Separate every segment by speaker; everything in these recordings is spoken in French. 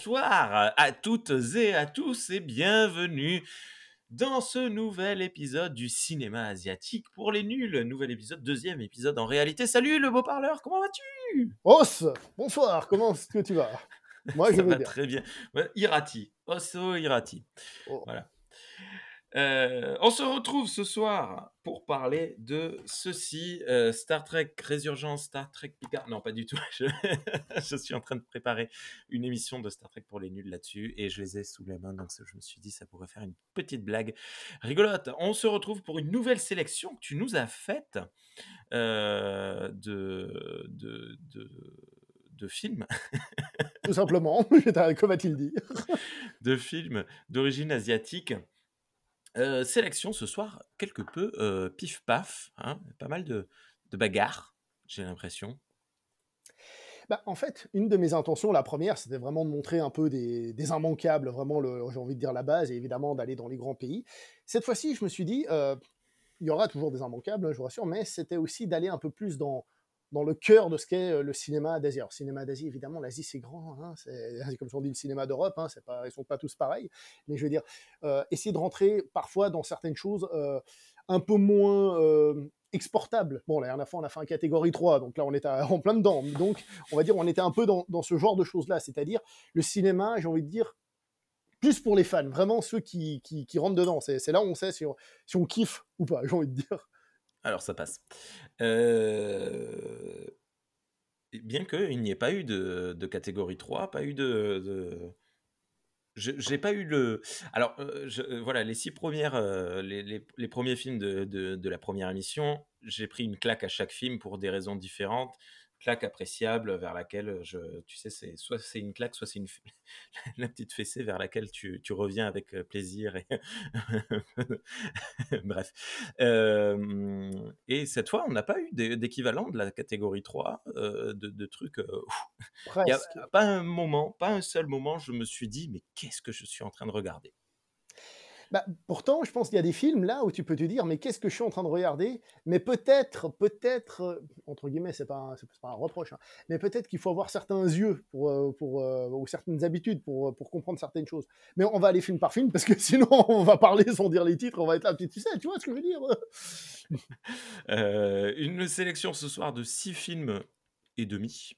Speaker 1: Bonsoir à toutes et à tous et bienvenue dans ce nouvel épisode du cinéma asiatique pour les nuls. Nouvel épisode, deuxième épisode en réalité. Salut le beau parleur, comment vas-tu?
Speaker 2: Os, bonsoir, comment est-ce que tu vas?
Speaker 1: Moi je vais bien. très bien. Irati, Osso Irati. Oh. Voilà. Euh, on se retrouve ce soir pour parler de ceci, euh, Star Trek Résurgence, Star Trek Picard. Non, pas du tout. Je, suis en train de préparer une émission de Star Trek pour les nuls là-dessus et je les ai sous la main, donc je me suis dit ça pourrait faire une petite blague rigolote. On se retrouve pour une nouvelle sélection que tu nous as faite euh, de, de, de films.
Speaker 2: Tout simplement, que va-t-il dire?
Speaker 1: De films d'origine asiatique sélection ce soir, quelque peu pif-paf, hein, pas mal de, bagarres, j'ai l'impression.
Speaker 2: Bah, en fait, une de mes intentions, la première, c'était vraiment de montrer un peu des, immanquables, vraiment, j'ai envie de dire la base, et évidemment d'aller dans les grands pays. Cette fois-ci, je me suis dit, il y aura toujours des immanquables, hein, je vous rassure, mais c'était aussi d'aller un peu plus dans, dans le cœur de ce qu'est le cinéma d'Asie. Alors, cinéma d'Asie, évidemment, l'Asie c'est grand, hein, c'est comme on dit le cinéma d'Europe, hein, pas, ils sont pas tous pareils, mais je veux dire, essayer de rentrer parfois dans certaines choses un peu moins exportables. Bon, la dernière fois, on a fait un catégorie 3, donc là, on était en plein dedans. Donc, on va dire, on était un peu dans, ce genre de choses-là, c'est-à-dire le cinéma, j'ai envie de dire, plus pour les fans, vraiment ceux qui, rentrent dedans. C'est là où on sait si on kiffe ou pas, j'ai envie de dire.
Speaker 1: Alors ça passe. Euh... Bien qu'il n'y ait pas eu de, catégorie 3, pas eu de... J'ai pas eu le. Alors, euh, euh, voilà, les six premières, euh, les, premiers films de la première émission, j'ai pris une claque à chaque film pour des raisons différentes claque appréciable vers laquelle je, tu sais, c'est soit c'est une claque, soit c'est une la petite fessée vers laquelle tu, tu reviens avec plaisir et bref. et cette fois, on n'a pas eu d'équivalent de la catégorie 3 de, de, trucs. Il n'y a pas un moment, pas un seul moment, je me suis dit, mais qu'est-ce que je suis en train de regarder?
Speaker 2: Bah, pourtant, je pense qu'il y a des films là où tu peux te dire, mais qu'est-ce que je suis en train de regarder? Mais peut-être, peut-être, euh, entre guillemets, c'est pas, pas un reproche, hein, mais peut-être qu'il faut avoir certains yeux pour, euh, pour, euh, ou certaines habitudes pour, pour comprendre certaines choses. Mais on va aller film par film parce que sinon, on va parler sans dire les titres, on va être là, tu sais, tu vois ce que je veux dire?
Speaker 1: Une sélection ce soir de six films et demi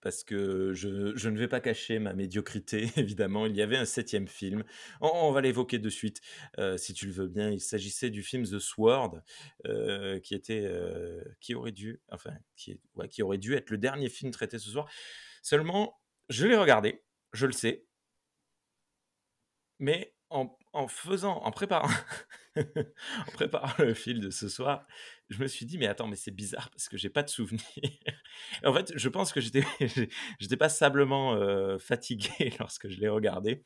Speaker 1: parce que je, ne vais pas cacher ma médiocrité, évidemment. Il y avait un septième film. On, va l'évoquer de suite, euh, si tu le veux bien. Il s'agissait du film The Sword, euh, qui était, euh, qui aurait dû, enfin, qui, qui aurait dû être le dernier film traité ce soir. Seulement, je l'ai regardé, je le sais, mais en, en faisant, en préparant, en préparant le fil de ce soir, je me suis dit mais attends mais c'est bizarre parce que j'ai pas de souvenir. en fait, je pense que j'étais j'étais passablement euh, fatigué lorsque je l'ai regardé.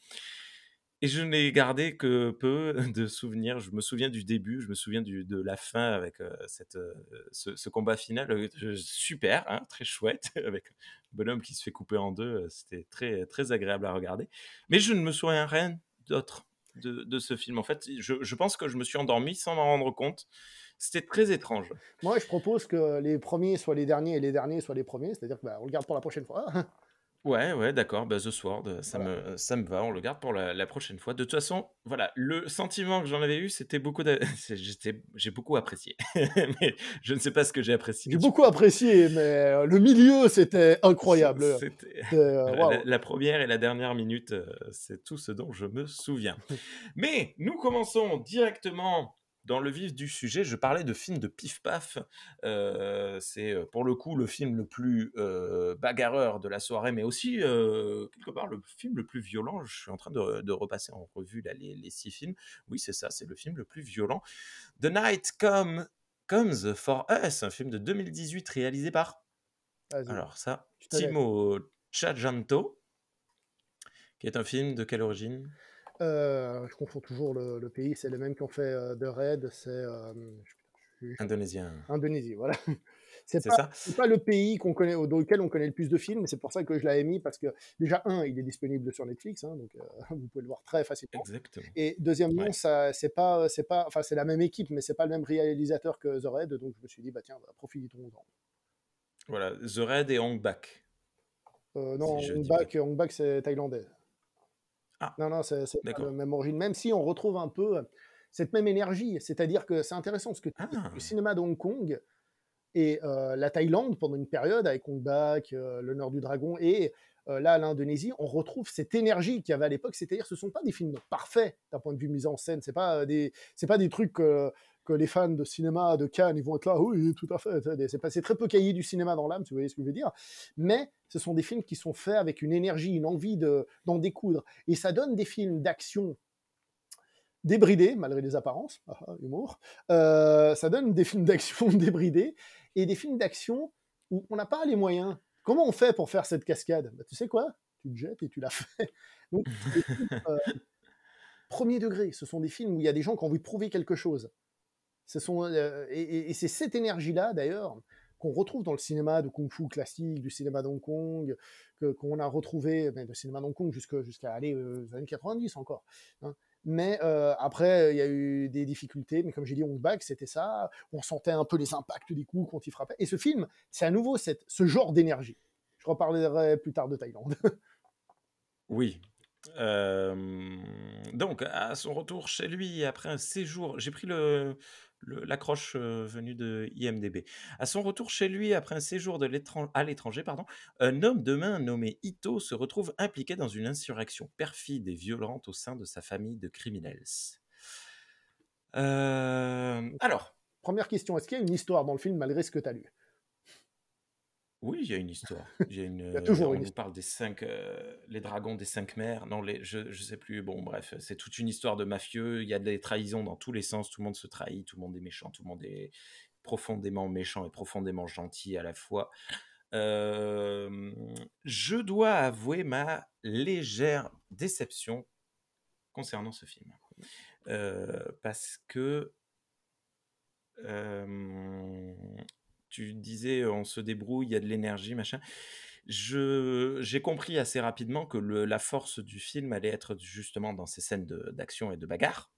Speaker 1: Et je n'ai gardé que peu de souvenirs. Je me souviens du début, je me souviens de la fin avec euh, cette, euh, ce, ce, combat final. super, hein, très chouette, avec un bonhomme qui se fait couper en deux. C'était très, très agréable à regarder. Mais je ne me souviens rien d'autre de, ce film. En fait, je, pense que je me suis endormi sans m'en rendre compte. C'était très étrange.
Speaker 2: Moi, je propose que les premiers soient les derniers et les derniers soient les premiers, c'est-à-dire qu'on bah, le garde pour la prochaine fois.
Speaker 1: Ouais, ouais, d'accord. Bah, The Sword, ça, me, ça me va. On le garde pour la, prochaine fois. De toute façon, voilà, le sentiment que j'en avais eu, c'était beaucoup. J'ai beaucoup apprécié. mais je ne sais pas ce que j'ai apprécié.
Speaker 2: J'ai beaucoup apprécié, mais euh, le milieu, c'était incroyable.
Speaker 1: Euh, la, première et la dernière minute, euh, c'est tout ce dont je me souviens. mais nous commençons directement dans le vif du sujet, je parlais de film de pif-paf. Euh, c'est euh, pour le coup le film le plus euh, bagarreur de la soirée, mais aussi quelque part le film le plus violent. Je suis en train de, repasser en revue les, six films. Oui, c'est ça, c'est le film le plus violent. The Night Comes for Us, un film de 2018 réalisé par. Alors ça, Timo Chajanto, qui est un film de quelle origine?
Speaker 2: Euh, je confonds toujours le, pays, c'est les mêmes qui ont fait euh, The Raid, c'est. Euh,
Speaker 1: Indonésien.
Speaker 2: Indonésie, voilà. C'est pas, pas le pays qu'on connaît, dans lequel on connaît le plus de films, c'est pour ça que je l'avais mis, parce que déjà, un, il est disponible sur Netflix, hein, donc vous pouvez le voir très facilement.
Speaker 1: Exactement.
Speaker 2: Et deuxièmement, c'est pas, c'est pas, enfin, c'est la même équipe, mais c'est pas le même réalisateur que The Raid, donc je me suis dit, bah tiens, bah, profitons-en.
Speaker 1: Voilà, The Raid et Hong Bak.
Speaker 2: Euh, non,
Speaker 1: Si
Speaker 2: Hong Bak, Hong Bak, c'est thaïlandais.
Speaker 1: Ah,
Speaker 2: Non, non, c'est pas la même origine, même si on retrouve un peu euh, cette même énergie. C'est-à-dire que c'est intéressant ce que. Le
Speaker 1: Ah!
Speaker 2: cinéma de Hong Kong et euh, la Thaïlande, pendant une période, avec Hong Bak, euh, L'honneur du dragon, et euh, là, l'Indonésie, on retrouve cette énergie qu'il y avait à l'époque. C'est-à-dire que ce ne sont pas des films parfaits d'un point de vue mise en scène. Ce n'est pas, des- pas des trucs que les fans de cinéma de Cannes ils vont être là, oui, tout à fait. C'est des- C'est pas- c'est très peu cahier du cinéma dans l'âme, si vous voyez ce que je veux dire. Mais ce sont des films qui sont faits avec une énergie, une envie de- d'en découdre. Et ça donne des films d'action débridés, malgré les apparences, humour. Euh, ça donne des films d'action débridés et des films d'action où on n'a pas les moyens. Comment on fait pour faire cette cascade? Bah, Tu sais quoi? Tu te jettes et tu la fais. Donc, euh, premier degré, ce sont des films où il y a des gens qui ont envie de prouver quelque chose. Ce sont, euh, et c'est cette énergie-là, d'ailleurs, qu'on retrouve dans le cinéma de kung-fu classique, du cinéma d'Hong Kong, qu'on a retrouvé, ben, le cinéma d'Hong Kong jusqu'à jusqu'à aller euh, années 90 encore. hein. Mais euh, après, il y a eu des difficultés, mais comme j'ai dit, Hong Bak, c'était ça. On sentait un peu les impacts des coups quand il frappait. Et ce film, c'est à nouveau cette, ce genre d'énergie. Je reparlerai plus tard de Thaïlande.
Speaker 1: Oui. Hem, donc à son retour chez lui après un séjour j'ai pris le l'accroche, heu, venue de IMDb. À son retour chez lui après un séjour à l'étranger, pardon, un homme de main nommé Ito se retrouve impliqué dans une insurrection perfide et violente au sein de sa famille de criminels. Hem, alors
Speaker 2: Première question, est-ce qu'il y a une histoire dans le film malgré ce que tu as lu?
Speaker 1: Oui, il y a une histoire. Il y a une,
Speaker 2: Il y a
Speaker 1: heu,
Speaker 2: toujours
Speaker 1: on
Speaker 2: une histoire.
Speaker 1: parle des 5, heu, les dragons des 5 mers. Non, les je je sais plus. Bon, bref, c'est toute une histoire de mafieux. Il y a des trahisons dans tous les sens. Tout le monde se trahit, tout le monde est méchant, tout le monde est profondément méchant et profondément gentil à la fois. Hem, je dois avouer ma légère déception concernant ce film. Parce que tu disais, on se débrouille, il y a de l'énergie, machin. Je j'ai compris assez rapidement que le la force du film allait être justement dans ces scènes de d'action et de bagarre.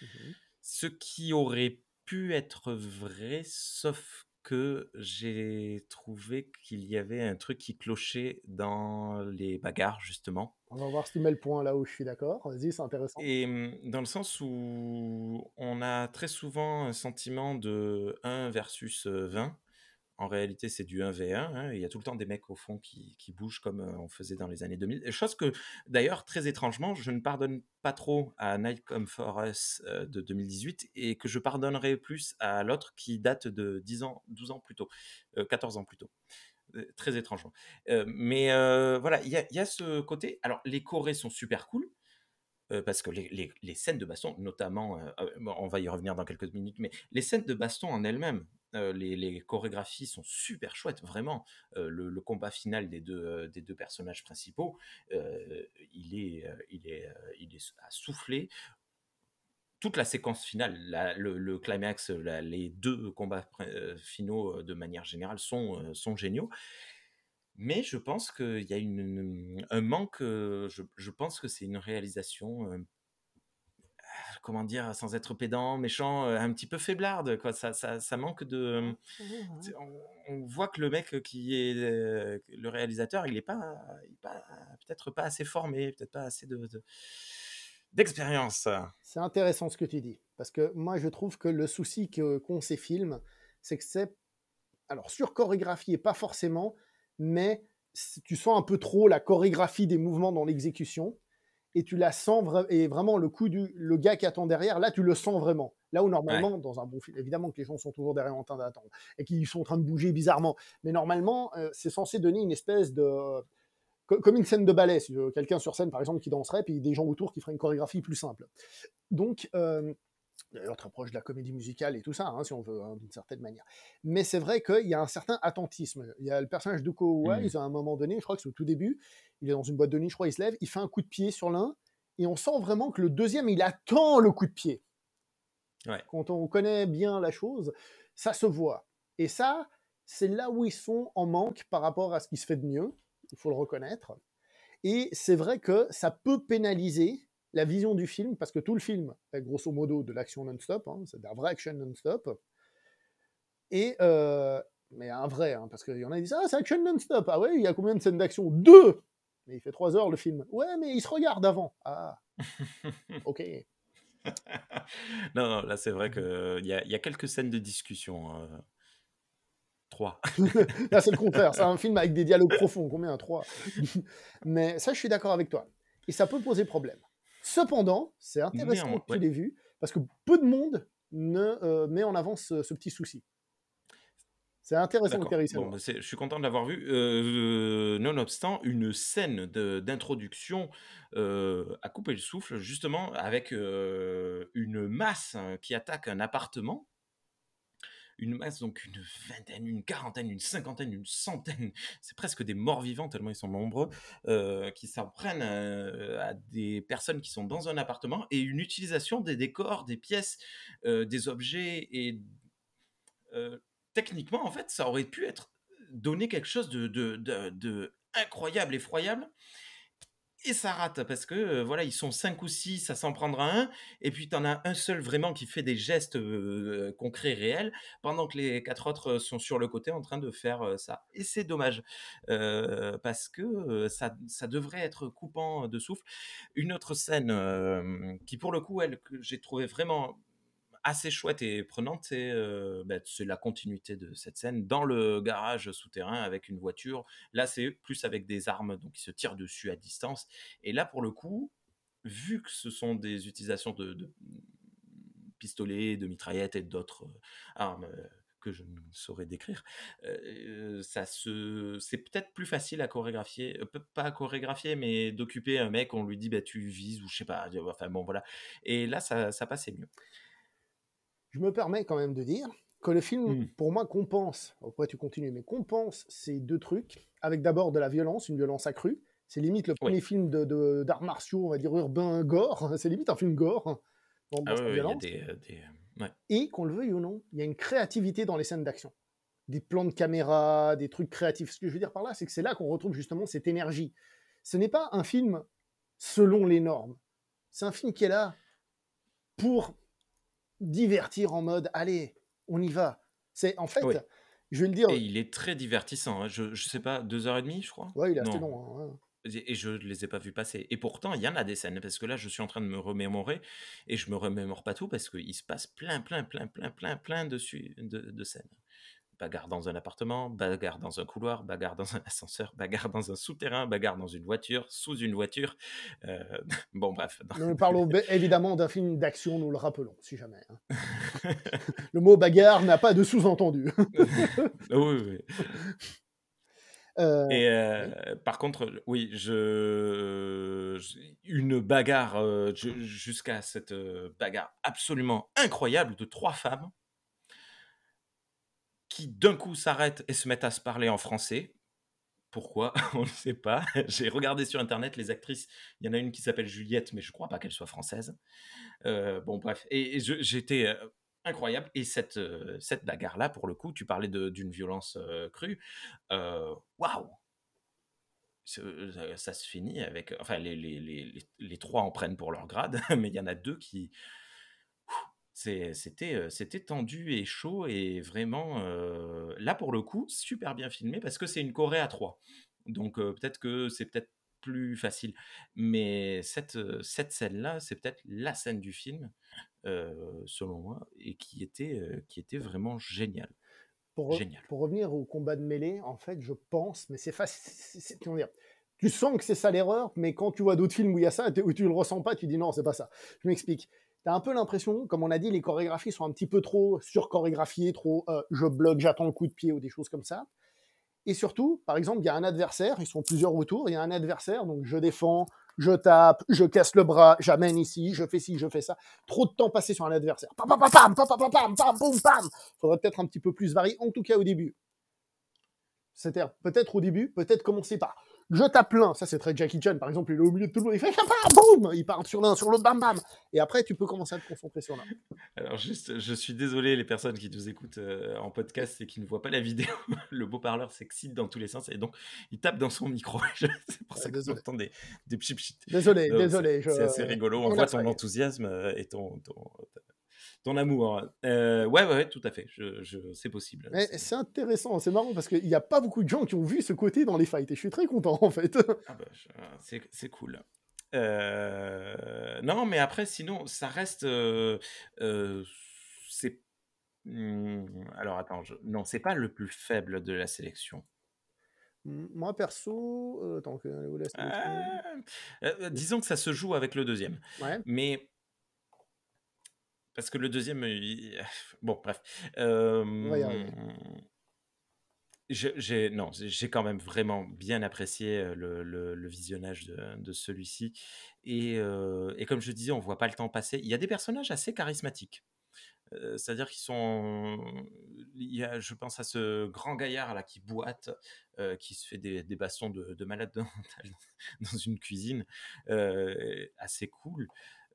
Speaker 2: Mhm.
Speaker 1: Ce qui aurait pu être vrai, sauf que j'ai trouvé qu'il y avait un truc qui clochait dans les bagarres, justement.
Speaker 2: On va voir si tu mets le point là où je suis d'accord. Vas-y, c'est intéressant.
Speaker 1: Et mmh, dans le sens où on a très souvent un sentiment de 1 versus, heu, 20. En réalité, c'est du 1v1, hein. Il y a tout le temps des mecs au fond qui qui bougent comme, heu, on faisait dans les années 2000. Et chose que d'ailleurs, très étrangement, je ne pardonne pas trop à Night Come For Us, heu, de 2018 et que je pardonnerais plus à l'autre qui date de 10 ans 12 ans plus tôt, heu, 14 ans plus tôt. Très étrangement. Mais voilà, il y a ce côté alors les chorés sont super cool, parce que les les scènes de baston, notamment, on va y revenir dans quelques minutes, mais les scènes de baston en elles-mêmes, heu, les chorégraphies sont super chouettes, vraiment. Heu, le combat final des 2, heu, des 2 personnages principaux, il est, il est, il est à souffler. Toute la séquence finale, le climax, les 2 combats finaux, de manière générale sont, géniaux. Mais je pense qu'il y a une un manque, je pense que c'est une réalisation, comment dire? Sans être pédant, méchant, heu, un petit peu faiblarde, quoi. Ça ça ça manque de,
Speaker 2: ouais.
Speaker 1: on on voit que le mec qui est, le réalisateur, il est pas il est pas peut-être pas assez formé, peut-être pas assez de de d'expérience.
Speaker 2: C'est intéressant ce que tu dis. Parce que moi, je trouve que le souci que- qu'ont ces films, c'est que c'est. Alors, sur chorégraphié, pas forcément, mais tu sens un peu trop la chorégraphie des mouvements dans l'exécution. Et tu la sens vra- et vraiment le coup du le gars qui attend derrière là tu le sens vraiment. Là où
Speaker 1: Ouais.
Speaker 2: normalement dans un bon film évidemment que les gens sont toujours derrière en train d'attendre et qu'ils sont en train de bouger bizarrement. Mais normalement euh, c'est censé donner une espèce de co- comme une scène de ballet si quelqu'un sur scène par exemple qui danserait puis des gens autour qui feraient une chorégraphie plus simple. Donc euh, d'ailleurs très proche de la comédie musicale et tout ça, hein, si on veut, hein, d'une certaine manière. Mais c'est vrai qu'il y a un certain attentisme. Il y a le personnage d'Uko
Speaker 1: Mmh.
Speaker 2: Wise, à un moment donné, je crois que c'est au tout début, il est dans une boîte de nuit, je crois, il se lève, il fait un coup de pied sur l'un, et on sent vraiment que le deuxième, il attend le coup de pied.
Speaker 1: Ouais.
Speaker 2: Quand on connaît bien la chose, ça se voit. Et ça, c'est là où ils sont en manque par rapport à ce qui se fait de mieux, il faut le reconnaître. Et c'est vrai que ça peut pénaliser la vision du film, parce que tout le film est grosso modo de l'action non-stop, hein, c'est de la vraie action non-stop. Et euh, mais un vrai, hein, parce qu'il y en a qui disent Ah, c'est action non-stop. Ah ouais, il y a combien de scènes d'action? Deux Mais il fait trois heures le film. Ouais, mais il se regarde avant. Ah, ok.
Speaker 1: non, non, là c'est vrai qu'il y, a, y a quelques scènes de discussion. Euh, trois.
Speaker 2: là c'est le contraire, c'est un film avec des dialogues profonds. Combien? Trois. mais ça, je suis d'accord avec toi. Et ça peut poser problème. Cependant, c'est intéressant que tu l'aies vu, parce que peu de monde ne euh, met en avant ce, petit souci. C'est intéressant
Speaker 1: bon, bah, Je suis content de l'avoir vu. Euh, nonobstant, une scène d'introduction euh, a coupé le souffle, justement, avec une masse hein, qui attaque un appartement une masse, donc une vingtaine, une quarantaine, une cinquantaine, une centaine, c'est presque des morts vivants tellement ils sont nombreux, euh, qui s'en prennent euh, à, des personnes qui sont dans un appartement et une utilisation des décors, des pièces, euh, des objets et techniquement en fait ça aurait pu être donné quelque chose de incroyable, effroyable et ça rate parce que voilà, ils sont cinq ou six à s'en prendre à un, et puis tu en as un seul vraiment qui fait des gestes concrets, réels, pendant que les quatre autres sont sur le côté en train de faire ça. Et c'est dommage parce que ça, ça, devrait être coupant de souffle. Une autre scène qui, pour le coup, elle, que j'ai trouvé vraiment assez chouette et prenante, euh, bah, c'est la continuité de cette scène dans le garage souterrain avec une voiture. Là, c'est plus avec des armes, donc ils se tirent dessus à distance. Et là, pour le coup, vu que ce sont des utilisations de, pistolets, de mitraillettes et d'autres euh, armes euh, que je ne saurais décrire, ça se, c'est peut-être plus facile à chorégraphier, pas à chorégraphier, mais d'occuper un mec, on lui dit bah tu vises ou je sais pas, enfin bon voilà. Et là, ça passait mieux
Speaker 2: je me permets quand même de dire que le film, mmh. pour moi, compense, pourquoi tu continues, mais compense ces deux trucs, avec d'abord de la violence, une violence accrue. C'est limite le premier film d'arts de, d'arts martiaux, on va dire urbain, gore. C'est limite un film gore.
Speaker 1: ah oui, y a des, euh, euh,
Speaker 2: Et qu'on le veuille ou non, il y a une créativité dans les scènes d'action. Des plans de caméra, des trucs créatifs. Ce que je veux dire par là, c'est que c'est là qu'on retrouve justement cette énergie. Ce n'est pas un film selon les normes. C'est un film qui est là pour divertir en mode allez, on y va. C'est en fait, je vais le dire.
Speaker 1: Et il est très divertissant. Hein. Je, je sais pas, deux heures et demie, je crois?
Speaker 2: Ouais, il est assez long. Hein,
Speaker 1: et je ne les ai pas vus passer. Et pourtant, il y en a des scènes, parce que là, je suis en train de me remémorer, et je me remémore pas tout, parce qu'il se passe plein, plein, plein, plein, plein, plein de, de scènes bagarre dans un appartement, bagarre dans un couloir, bagarre dans un ascenseur, bagarre dans un souterrain, bagarre dans une voiture, sous une voiture. Euh, bon, bref.
Speaker 2: Nous parlons évidemment d'un film d'action, nous le rappelons, si jamais. Hein. le mot bagarre n'a pas de sous-entendu.
Speaker 1: oui, oui. Euh, Et euh, par contre, oui, je, une bagarre jusqu'à cette bagarre absolument incroyable de trois femmes d'un coup s'arrêtent et se mettent à se parler en français. Pourquoi? On ne sait pas. J'ai regardé sur internet les actrices. Il y en a une qui s'appelle Juliette, mais je ne crois pas qu'elle soit française. Euh, bon, bref. Et, j'étais euh, incroyable. Et cette, euh, cette bagarre-là, pour le coup, tu parlais d'une violence crue. Waouh ça, se finit avec. Enfin, les, les, les, les, trois en prennent pour leur grade, mais il y en a deux qui, c'était c'était tendu et chaud et vraiment là pour le coup super bien filmé parce que c'est une Corée à 3 donc peut-être que c'est peut-être plus facile mais cette cette scène là c'est peut-être la scène du film selon moi et qui était qui était vraiment géniale
Speaker 2: pour, Génial. pour revenir au combat de mêlée en fait je pense mais c'est facile tu sens que c'est ça l'erreur, mais quand tu vois d'autres films où il y a ça, où tu le ressens pas, tu dis non, c'est pas ça. Je m'explique tu un peu l'impression, comme on a dit, les chorégraphies sont un petit peu trop surchorégraphiées, trop euh, je bloque, j'attends le coup de pied ou des choses comme ça. Et surtout, par exemple, il y a un adversaire, ils sont plusieurs autour, il y a un adversaire, donc je défends, je tape, je casse le bras, j'amène ici, je fais ci, je fais ça. Trop de temps passé sur un adversaire. Pam, pam, pam, pam, pam, pam, pam, pam. Faudrait peut-être un petit peu plus varier, en tout cas au début. c'est-à-dire peut-être au début, peut-être commencer par je tape l'un, ça c'est très Jackie Chan. Par exemple, il est au milieu de tout le monde, il fait boum, il part sur l'un, sur l'autre, bam bam, et après tu peux commencer à te concentrer sur l'un.
Speaker 1: Alors juste, je suis désolé les personnes qui nous écoutent euh, en podcast et qui ne voient pas la vidéo, le beau parleur s'excite dans tous les sens et donc il tape dans son micro. c'est pour ça que vous entendez des, des
Speaker 2: Désolé, désolé.
Speaker 1: C'est assez rigolo, on, voit ton enthousiasme et ton, ton amour. Euh, ouais, ouais, tout à fait. Je, je- c'est possible.
Speaker 2: Mais
Speaker 1: C'est-
Speaker 2: intéressant, c'est marrant parce qu'il n'y a pas beaucoup de gens qui ont vu ce côté dans les fights et je suis très content en fait.
Speaker 1: Ah bah, c'est, cool. Euh, non, mais après, sinon, ça reste. euh, euh, c'est. Hmm, alors attends, je- non, c'est pas le plus faible de la sélection.
Speaker 2: Moi perso, euh, tant que
Speaker 1: Euh, euh, disons que ça se joue avec le deuxième.
Speaker 2: Ouais.
Speaker 1: Mais. Parce que le deuxième. il- Bon, bref. Euh, je- j'ai non, j'ai quand même vraiment bien apprécié le, le- le visionnage de, de celui-ci. Et, euh, et comme je disais, on voit pas le temps passer. Il y a des personnages assez charismatiques. Euh, C'est-à-dire qu'ils sont. Il y a, je pense à ce grand gaillard là qui boite, euh, qui se fait des, des bastons de, de malade mental dans une cuisine, assez cool.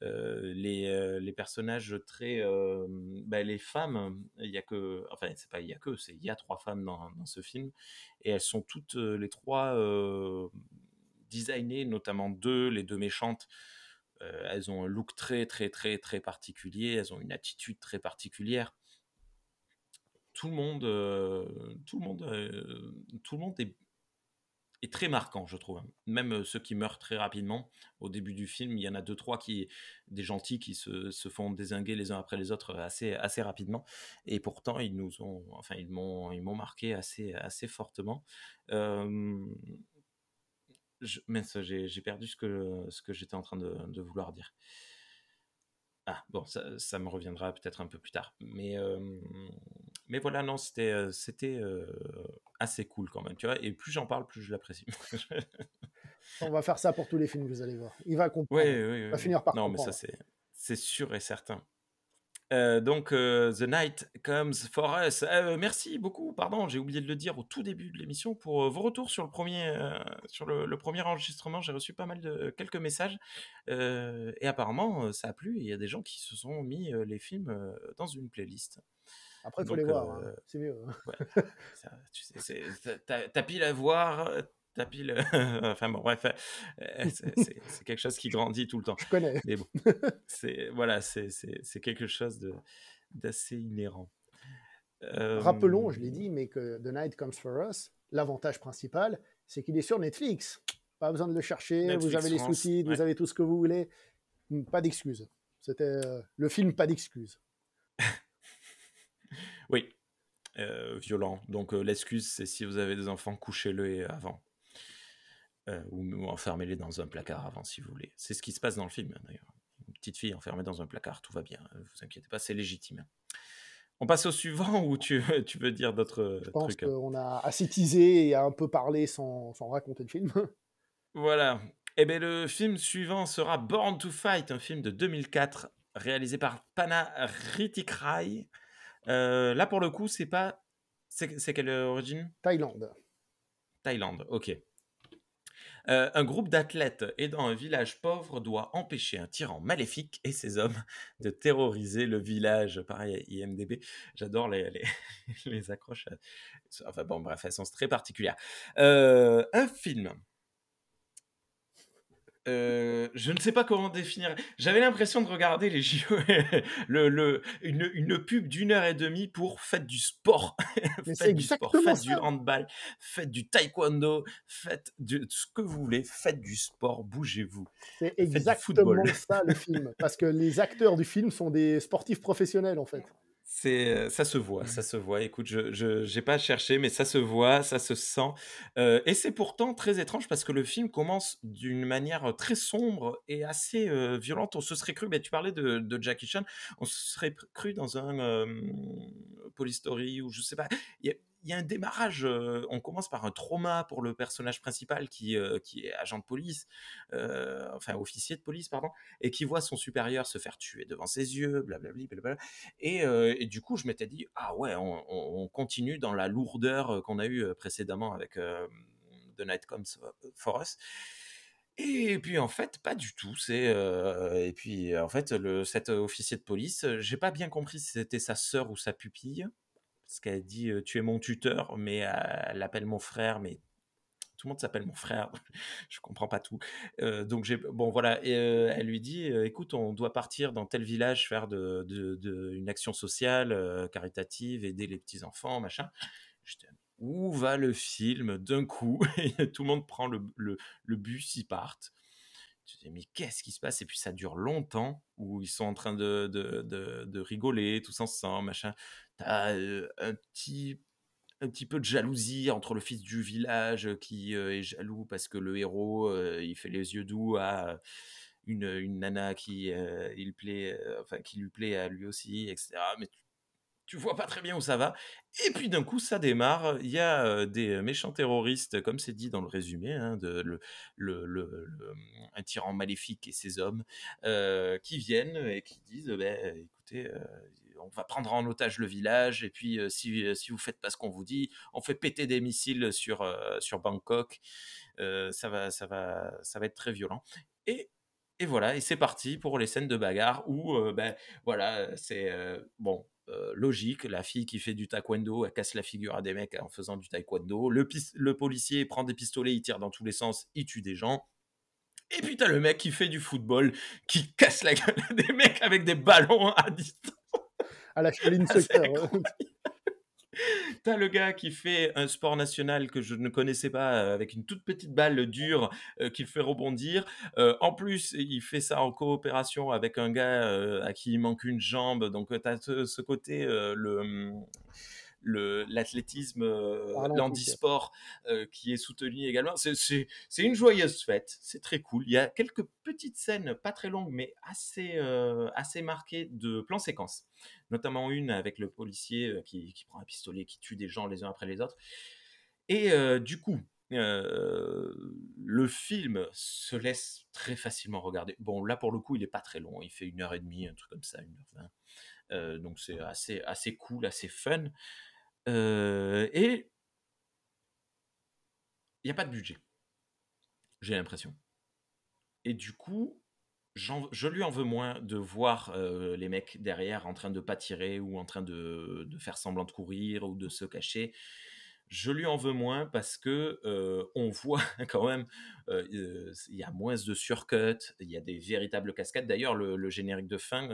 Speaker 1: Euh, les, euh, les personnages très. euh, bah, les femmes, il y a que. Enfin, c'est pas il y a que, c'est il y a trois femmes dans, dans ce film. Et elles sont toutes les trois designées, notamment deux, les deux méchantes. Elles ont un look très, très, très, très particulier. Elles ont une attitude très particulière. Tout le monde, tout le monde, tout le monde est, est très marquant, je trouve. Même euh, ceux qui meurent très rapidement au début du film, il y en a deux, trois qui, des gentils qui se, se font désinguer les uns après les autres assez, assez rapidement. Et pourtant, ils nous ont, enfin, ils m'ont, ils m'ont marqué assez, assez fortement. Euh, je, j'ai perdu ce que, ce que j'étais en train de, de vouloir dire. Ah, bon, ça, ça me reviendra peut-être un peu plus tard. Mais, euh, mais voilà, non, c'était euh, c'était euh, assez cool quand même, tu vois. Et plus j'en parle, plus je l'apprécie.
Speaker 2: On va faire ça pour tous les films, vous allez voir. Il va comprendre.
Speaker 1: Oui, oui,
Speaker 2: Il va finir par
Speaker 1: Non, mais ça, c'est sûr et certain. Euh, donc, euh, The Night Comes for Us. Euh, merci beaucoup, pardon, j'ai oublié de le dire au tout début de l'émission pour vos retours sur le premier, sur le, le premier enregistrement. J'ai reçu pas mal de quelques messages et apparemment ça a plu. Il y a des gens qui se sont mis les films dans une playlist.
Speaker 2: Après, il faut
Speaker 1: Donc,
Speaker 2: les voir,
Speaker 1: euh,
Speaker 2: hein. c'est mieux. hein.
Speaker 1: Ouais, ça, tu sais, t'as- pile à voir, t'as pile. enfin bon, bref, euh, c'est c'est- c'est quelque chose qui grandit tout le temps.
Speaker 2: Je connais.
Speaker 1: Mais bon, c'est voilà, c'est c'est- quelque chose de d'assez inhérent.
Speaker 2: Rappelons,
Speaker 1: Euh,
Speaker 2: je l'ai dit, mais que The Night Comes for Us, l'avantage principal, c'est qu'il est sur Netflix. Pas besoin de le chercher, vous
Speaker 1: Netflix
Speaker 2: avez les sous-titres,
Speaker 1: ouais.
Speaker 2: vous avez tout ce que vous voulez. Pas d'excuses. C'était euh, le film, pas d'excuses.
Speaker 1: Oui, euh, violent. Donc euh, l'excuse, c'est si vous avez des enfants, couchez-le avant. Euh, ou, ou enfermez-les dans un placard avant, si vous voulez. C'est ce qui se passe dans le film, d'ailleurs. Une petite fille enfermée dans un placard, tout va bien. Ne vous inquiétez pas, c'est légitime. On passe au suivant ou tu, tu veux dire d'autres
Speaker 2: Je pense
Speaker 1: trucs?
Speaker 2: qu'on a assez teasé et un peu parlé sans, sans raconter le film.
Speaker 1: Voilà. Eh bien, le film suivant sera Born to Fight, un film de 2004 réalisé par Pana Ritikrai. Euh, là, pour le coup, c'est pas. C'est c'est quelle origine?
Speaker 2: Thaïlande.
Speaker 1: Thaïlande, ok. Euh, un groupe d'athlètes aidant un village pauvre doit empêcher un tyran maléfique et ses hommes de terroriser le village. Pareil, IMDB, j'adore les, les, les accroches. Enfin bon, bref, elles sont très particulières. Euh, un film. Euh, je ne sais pas comment définir. J'avais l'impression de regarder les JO, le, le, une, une pub d'une heure et demie pour faites du sport. Faites du sport, faites du handball, faites du taekwondo, faites ce que vous voulez, faites du sport, bougez-vous.
Speaker 2: C'est exactement ça le film. Parce que les acteurs du film sont des sportifs professionnels en fait.
Speaker 1: C'est, ça se voit, ça se voit. Écoute, je, j'ai pas cherché, mais ça se voit, ça se sent. Euh, et c'est pourtant très étrange parce que le film commence d'une manière très sombre et assez euh, violente. On se serait cru, mais tu parlais de, de Jackie Chan, on se serait cru dans un euh, Police Story ou je sais pas. Y a un démarrage. euh, on commence par un trauma pour le personnage principal qui, euh, qui est agent de police, euh, enfin officier de police, pardon, et qui voit son supérieur se faire tuer devant ses yeux, blablabli, blablabla. Et, du coup, je m'étais dit, ah ouais, on, on- on continue dans la lourdeur qu'on a eue précédemment avec The Night Comes for Us. Et puis en fait, pas du tout. C'est et puis en fait, cet officier de police, j'ai pas bien compris si c'était sa sœur ou sa pupille, parce qu'elle dit euh, tu es mon tuteur, mais euh, elle l'appelle mon frère, mais tout le monde s'appelle mon frère, je comprends pas tout. donc j'ai bon voilà, elle lui dit, écoute, on doit partir dans tel village faire de, de, une action sociale, caritative, aider les petits enfants, machin. où va le film? D'un coup Tout le monde prend le, le, bus, ils partent. Tu dis, mais qu'est-ce qui se passe? Et puis ça dure longtemps, où ils sont en train de, de, de, rigoler tous ensemble, machin. T'as un petit un petit peu de jalousie entre le fils du village qui est jaloux parce que le héros il fait les yeux doux à une, une nana qui il plaît enfin qui lui plaît à lui aussi etc mais tu vois pas très bien où ça va. Et puis d'un coup, ça démarre. Il y a des méchants terroristes, comme c'est dit dans le résumé, hein, de, le, le, un tyran maléfique et ses hommes, qui viennent et qui disent ben, écoutez, on va prendre en otage le village, et puis si, si vous faites pas ce qu'on vous dit, on fait péter des missiles sur, sur Bangkok. ça, va, ça, va, ça va être très violent. Et et voilà, et c'est parti pour les scènes de bagarre où, ben voilà, c'est bon, euh, logique. La fille qui fait du taekwondo, elle casse la figure à des mecs en faisant du taekwondo. Le, le policier prend des pistolets, il tire dans tous les sens, il tue des gens. Et puis t'as le mec qui fait du football, qui casse la gueule des mecs avec des ballons à distance.
Speaker 2: À la Shaolin Soccer.
Speaker 1: T'as le gars qui fait un sport national que je ne connaissais pas euh, avec une toute petite balle dure euh, qu'il fait rebondir. Euh, en plus, il fait ça en coopération avec un gars à qui il manque une jambe. Donc, tu as ce, côté, le hum, l'athlétisme, euh, l'handisport euh, qui est soutenu également. C'est une joyeuse fête, c'est très cool. Il y a quelques petites scènes, pas très longues, mais assez, euh, assez marquées de plans séquences. Notamment une avec le policier qui, qui, prend un pistolet, qui tue des gens les uns après les autres. Et du coup, le film se laisse très facilement regarder. Bon, là pour le coup, il n'est pas très long. Il fait une heure et demie, un truc comme ça, une heure vingt. donc c'est assez, assez cool, assez fun et il n'y a pas de budget. J'ai l'impression. Et du coup, je lui en veux moins de voir les mecs derrière en train de pas tirer ou en train de, de, faire semblant de courir ou de se cacher. Je lui en veux moins parce que on voit quand même, il y a moins de surcut, il y a des véritables cascades. D'ailleurs, le, générique de fin,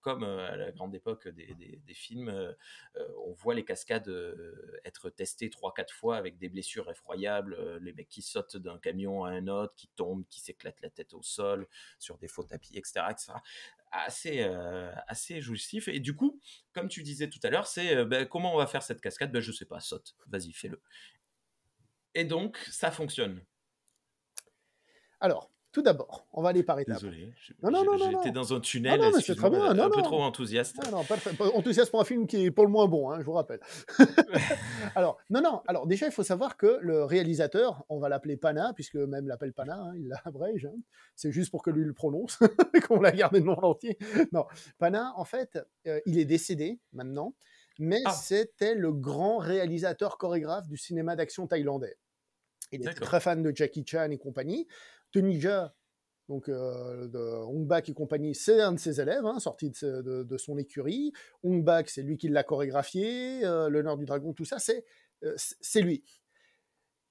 Speaker 1: comme à la grande époque des, films, on voit les cascades être testées 3-4 fois avec des blessures effroyables, les mecs qui sautent d'un camion à un autre, qui tombent, qui s'éclatent la tête au sol, sur des faux tapis, etc assez, euh, assez jouissif. Et du coup, comme tu disais tout à l'heure, c'est ben, comment on va faire cette cascade? Ben, Je sais pas, saute, vas-y, fais-le. Et donc, ça fonctionne?
Speaker 2: Alors, tout d'abord, on va aller par étapes.
Speaker 1: Désolé, j'étais dans un tunnel, non, très bien. un peu trop enthousiaste.
Speaker 2: Non, non, Enthousiaste pour un film qui est pour le moins bon, hein, je vous rappelle. alors, non, non, alors déjà, il faut savoir que le réalisateur, on va l'appeler Pana, puisque même l'appelle Pana, hein, il l'abrège, hein. c'est juste pour que lui le prononce, qu'on l'a gardé le nom entier. Non, Pana, en fait, euh, il est décédé maintenant, mais ah. c'était le grand réalisateur chorégraphe du cinéma d'action thaïlandais. Il était très fan de Jackie Chan et compagnie. Tunisia, donc euh, de Hong Bak et compagnie, c'est un de ses élèves, hein, sorti de, son écurie. Hong Bak, c'est lui qui l'a chorégraphié. Euh, L'honneur du dragon, tout ça, euh, c'est lui.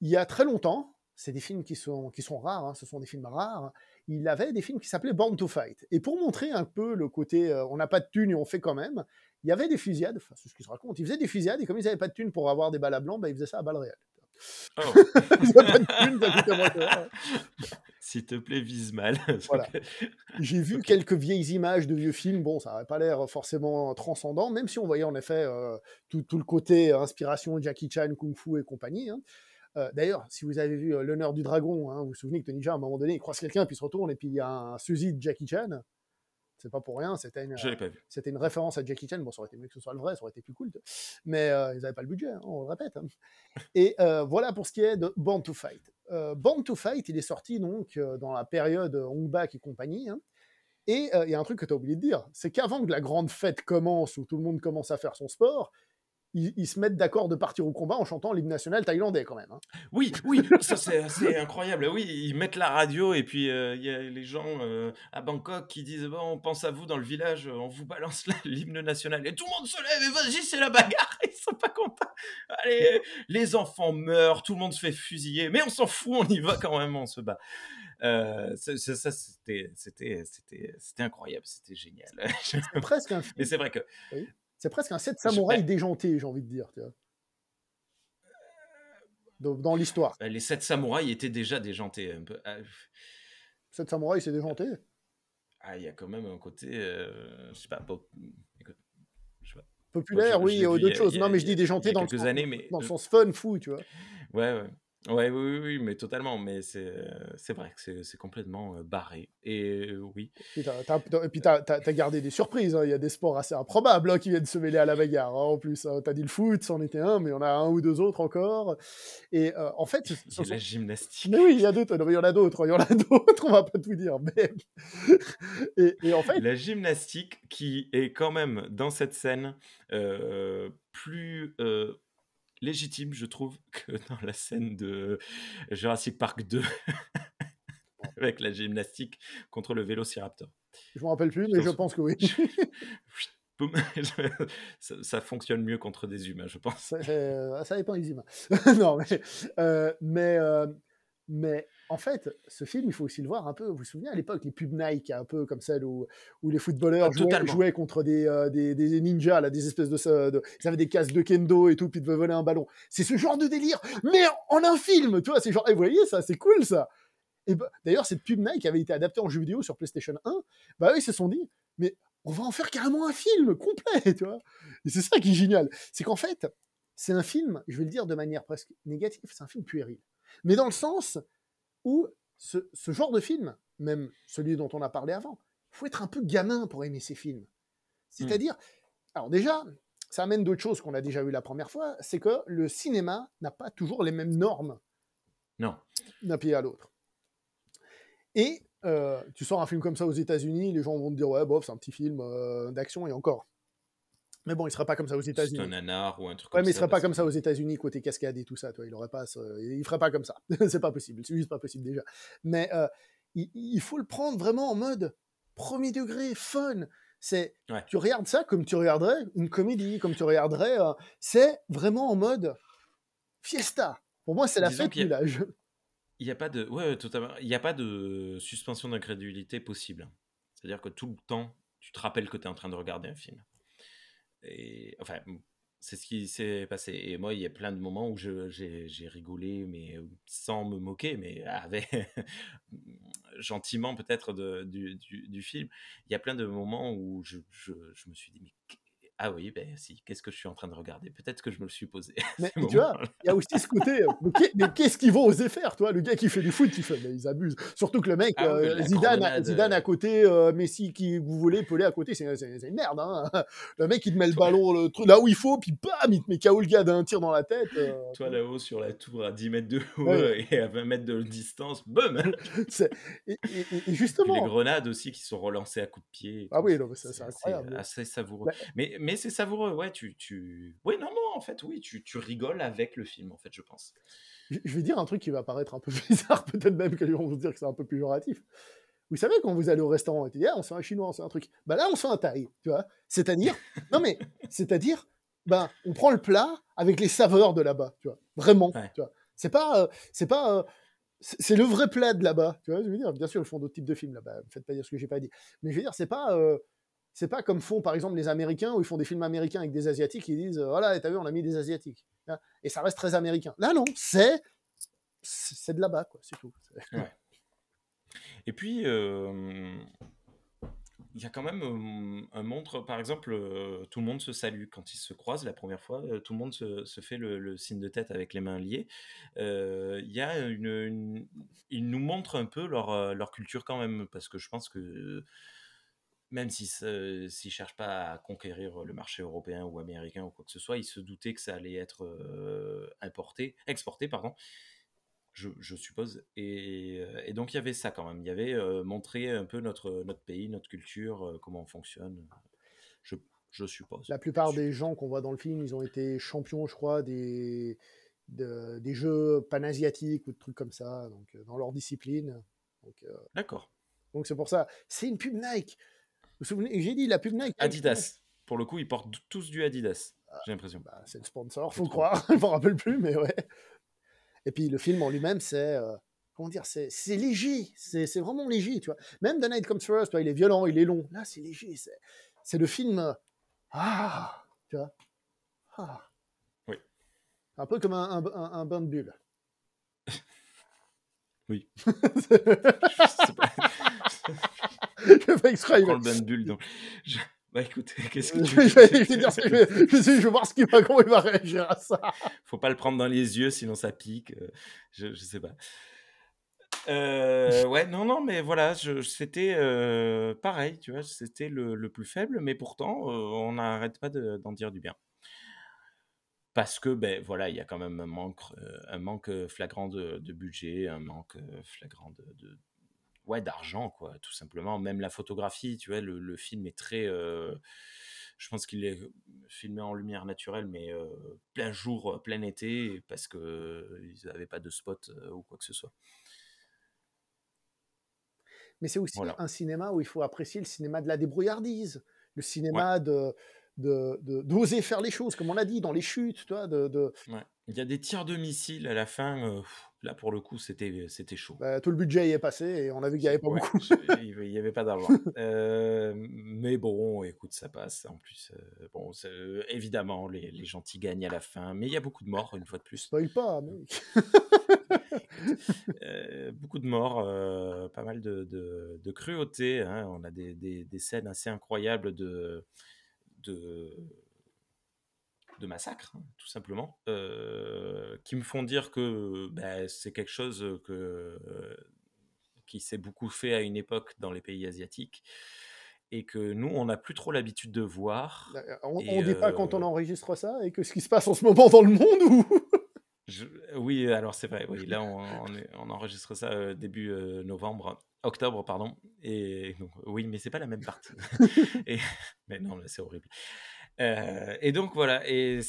Speaker 2: Il y a très longtemps, c'est des films qui sont, qui sont rares, hein, ce sont des films rares. Il avait des films qui s'appelaient Born to Fight. Et pour montrer un peu le côté on n'a pas de thunes et on fait quand même, il y avait des fusillades, enfin c'est ce qu'il se raconte, il faisait des fusillades et comme ils n'avaient pas de thunes pour avoir des balles à blanc, ben, ils faisaient ça à balles réelles. Oh.
Speaker 1: S'il te plaît, vise mal.
Speaker 2: J'ai vu quelques vieilles images de vieux films. Bon, ça n'avait pas l'air forcément transcendant, même si on voyait en effet euh, tout, le côté inspiration Jackie Chan, Kung Fu et compagnie. Hein. Euh, d'ailleurs, si vous avez vu euh, L'honneur du dragon, hein, vous vous souvenez que Tony Jaa, à un moment donné, il croise quelqu'un, puis il se retourne, et puis il y a un suicide de Jackie Chan. C'est pas pour rien, c'était une, c'était une référence à Jackie Chan. Bon, ça aurait été mieux que ce soit le vrai, ça aurait été plus cool. Mais ils n'avaient pas le budget, hein, on le répète. Et voilà pour ce qui est de Born to Fight. Euh, Born to Fight, il est sorti donc euh, dans la période Hong Bak et compagnie. Hein. Et euh, il y a un truc que tu as oublié de dire, c'est qu'avant que la grande fête commence, où tout le monde commence à faire son sport, ils, se mettent d'accord de partir au combat en chantant l'hymne national thaïlandais quand même. Hein.
Speaker 1: Oui, oui, ça c'est incroyable. Oui, ils mettent la radio et puis il y a les gens à Bangkok qui disent bon, on pense à vous dans le village, on vous balance l'hymne national et tout le monde se lève et vas-y c'est la bagarre. Ils sont pas content. Allez, les enfants meurent, tout le monde se fait fusiller, mais on s'en fout, on y va quand même, on se bat. Euh, ça, c'était, incroyable, c'était génial.
Speaker 2: Presque un
Speaker 1: Mais c'est vrai que.
Speaker 2: C'est presque un set samouraï déjanté, j'ai envie de dire. Tu vois. Dans, l'histoire.
Speaker 1: Bah, les sept samouraïs étaient déjà déjantés. Un peu. Ah,
Speaker 2: sept samouraïs, c'est déjanté
Speaker 1: Ah, il y a quand même un côté. Euh, je sais pas.
Speaker 2: Populaire, oui, il y a d'autres choses. Non, mais je dis déjanté dans, le
Speaker 1: années, mais...
Speaker 2: dans le sens fun, fou, tu vois.
Speaker 1: Ouais, ouais. Ouais, oui, oui, mais totalement. Mais c'est, c'est vrai que c'est, complètement barré. Et oui.
Speaker 2: Et, puis, tu as, gardé des surprises. Hein. Il y a des sports assez improbables hein, qui viennent se mêler à la bagarre. Hein, en plus, tu as dit le foot, c'en était un, mais il y en a un ou deux autres encore. Et en fait.
Speaker 1: A la gymnastique.
Speaker 2: Mais oui, il y, a d'autres, il y en a d'autres. Il y en a d'autres, on va pas tout dire. Mais... et, en fait.
Speaker 1: La gymnastique qui est quand même dans cette scène plus légitime, je trouve, que dans la scène de Jurassic Park 2 avec la gymnastique contre le vélociraptor.
Speaker 2: Je me rappelle plus, mais je pense que oui.
Speaker 1: ça, fonctionne mieux contre des humains, je pense.
Speaker 2: Ça, ça dépend des humains. non, mais, euh, mais euh, mais en fait, ce film, il faut aussi le voir un peu. Vous vous souvenez à l'époque, les pubs Nike, un peu comme celle où, où les footballeurs ah, jouaient, contre des, euh, des, des, ninjas, là, des espèces de, de, Ils avaient des casques de kendo et tout, puis ils devaient voler un ballon. C'est ce genre de délire, mais en un film, tu vois. C'est genre, et eh, vous voyez ça, c'est cool ça. Et bah, d'ailleurs, cette pub Nike avait été adaptée en jeu vidéo sur PlayStation 1. Bah eux, ils se sont dit, mais on va en faire carrément un film complet, tu vois. Et c'est ça qui est génial. C'est qu'en fait, c'est un film, je vais le dire de manière presque négative, c'est un film puéril mais dans le sens où ce, genre de film, même celui dont on a parlé avant, il faut être un peu gamin pour aimer ces films. C'est-à-dire, alors déjà, ça amène d'autres choses qu'on a déjà vu la première fois, c'est que le cinéma n'a pas toujours les mêmes normes.
Speaker 1: Non.
Speaker 2: D'un pays à l'autre. Et euh, tu sors un film comme ça aux États-Unis, les gens vont te dire ouais, bof, c'est un petit film euh, d'action et encore. Mais bon, il serait pas comme ça aux États-Unis.
Speaker 1: C'est un nanar ou un truc
Speaker 2: ouais, mais il serait pas comme ça aux États-Unis côté cascade et tout ça. Toi, il aurait pas, il ferait pas comme ça. c'est pas possible. C'est juste pas possible déjà. Mais euh, il, faut le prendre vraiment en mode premier degré, fun. C'est, tu regardes ça comme tu regarderais une comédie, comme tu regarderais. Euh, c'est vraiment en mode fiesta. Pour moi, c'est la fête du village.
Speaker 1: Il n'y a pas de, ouais, totalement. Il n'y a pas de suspension d'incrédulité possible. C'est-à-dire que tout le temps, tu te rappelles que tu es en train de regarder un film. Enfin, c'est ce qui s'est passé. Et moi, il y a plein de moments où j'ai rigolé, mais sans me moquer, mais avec gentiment peut-être du, du, du, film. Il y a plein de moments où je, je, je me suis dit, mais ah oui, ben si, qu'est-ce que je suis en train de regarder? Peut-être que je me le suis posé.
Speaker 2: Mais, tu vois, il y a aussi ce côté, euh, mais qu'est-ce qu'ils vont oser faire, toi? Le gars qui fait du foot, mais ils abusent. Surtout que le mec, ah euh, Zidane, Zidane à côté, euh, Messi qui vous voulez, Pelé à côté, c'est une merde. Hein le mec, il te met le ballon le truc, là où il faut, puis bam, il te met KO le gars d'un tir dans la tête.
Speaker 1: toi là-haut sur la tour à 10 mètres de haut et à 20 mètres de distance, boum
Speaker 2: et, justement.
Speaker 1: les grenades aussi qui sont relancées à coups de pied.
Speaker 2: Ah oui, c'est incroyable.
Speaker 1: assez savoureux. Mais, mais c'est savoureux, ouais, tu, tu... Oui, non, non, en fait, oui, tu, tu rigoles avec le film, en fait, je pense.
Speaker 2: Je, vais dire un truc qui va paraître un peu bizarre, peut-être même que les gens vont se dire que c'est un peu plus péjoratif. Vous savez, quand vous allez au restaurant et tu dis, ah, on fait un chinois, on fait un truc. Bah là, on fait un thaï, tu vois. C'est-à-dire, non mais, c'est-à-dire, ben, on prend le plat avec les saveurs de là-bas, tu vois. Vraiment, tu vois. C'est pas, euh, c'est pas, euh, c'est le vrai plat de là-bas, tu vois. Je veux dire, bien sûr, ils font d'autres types de films là-bas. Ne faites pas dire ce que j'ai pas dit. Mais je veux dire, c'est pas, euh, c'est pas comme font par exemple les Américains où ils font des films américains avec des Asiatiques, ils disent voilà, t'as vu, on a mis des Asiatiques. Et ça reste très américain. Là, non, c'est c'est de là-bas, quoi, c'est tout.
Speaker 1: Et puis, il y a quand même un montre, par exemple, tout le monde se salue quand ils se croisent la première fois, tout le monde se, fait le, signe de tête avec les mains liées. Il ils nous montrent un peu leur, leur culture quand même, parce que je pense que même s'ils ne cherchent pas à conquérir le marché européen ou américain ou quoi que ce soit, ils se doutaient que ça allait être importé, exporté, pardon, je, suppose. Et, donc il y avait ça quand même. Il y avait montrer un peu notre, notre pays, notre culture, comment on fonctionne. Je, je suppose.
Speaker 2: La plupart des gens qu'on voit dans le film, ils ont été champions, je crois, des, des jeux panasiatiques ou de trucs comme ça, donc dans leur discipline.
Speaker 1: D'accord.
Speaker 2: Donc c'est pour ça. C'est une pub Nike. Vous vous souvenez J'ai dit la pub Nike.
Speaker 1: Adidas. Pour le coup, ils portent tous du Adidas. j'ai l'impression.
Speaker 2: Bah, c'est le sponsor, faut croire. Je m'en rappelle plus, mais ouais. Et puis le film en lui-même, c'est euh, comment dire, c'est léger, c'est vraiment léger, tu vois. Même The Night Comes First, il est violent, il est long. Là, c'est léger, c'est le film. Euh, ah, tu vois. Ah.
Speaker 1: Oui.
Speaker 2: Un peu comme un, un, un, bain de bulles.
Speaker 1: oui.
Speaker 2: pas. je fais exprès.
Speaker 1: Prends le bain de donc. Je... Bah écoute, qu'est-ce que tu
Speaker 2: vais, je, dire, je, vais, je, vais voir ce qu'il va, comment il va réagir à ça.
Speaker 1: Faut pas le prendre dans les yeux, sinon ça pique. Euh, je, je sais pas. Euh, ouais, non, non, mais voilà, c'était euh, pareil, tu vois, c'était le, le, plus faible, mais pourtant, euh, on n'arrête pas d'en dire du bien. Parce que, ben voilà, il y a quand même un manque, euh, un manque flagrant de, de, budget, un manque flagrant de, de ouais, d'argent, quoi, tout simplement. Même la photographie, tu vois, le, le film est très. Euh, je pense qu'il est filmé en lumière naturelle, mais euh, plein jour, plein été, parce qu'ils euh, n'avaient pas de spot ou quoi que ce soit.
Speaker 2: Mais c'est aussi voilà. un cinéma où il faut apprécier le cinéma de la débrouillardise, le cinéma ouais. de d'oser faire les choses, comme on l'a dit, dans les chutes. Toi, de, de...
Speaker 1: Ouais. Il y a des tirs de missiles à la fin. Euh, là, pour le coup, c'était chaud.
Speaker 2: Bah, tout le budget y est passé et on a vu qu'il n'y avait pas
Speaker 1: ouais,
Speaker 2: beaucoup.
Speaker 1: il n'y avait pas d'argent. euh, mais bon, écoute, ça passe. En plus, euh, bon, évidemment, les, les, gentils gagnent à la fin. Mais il y a beaucoup de morts, une fois de plus.
Speaker 2: Spoil pas,
Speaker 1: euh, beaucoup de morts, euh, pas mal de, de, de cruauté. Hein. On a des, des, des, scènes assez incroyables de de, de massacre, hein, tout simplement, euh, qui me font dire que bah, c'est quelque chose que, euh, qui s'est beaucoup fait à une époque dans les pays asiatiques et que nous, on n'a plus trop l'habitude de voir.
Speaker 2: On ne dit pas quand on enregistre ça et que ce qui se passe en ce moment dans le monde ou
Speaker 1: Je, oui, alors c'est vrai. Oui, là, on, on, est, on enregistre ça euh, début euh, novembre, octobre, pardon. Et donc, oui, mais c'est pas la même partie. et, mais non, c'est horrible. Euh, et donc voilà. Et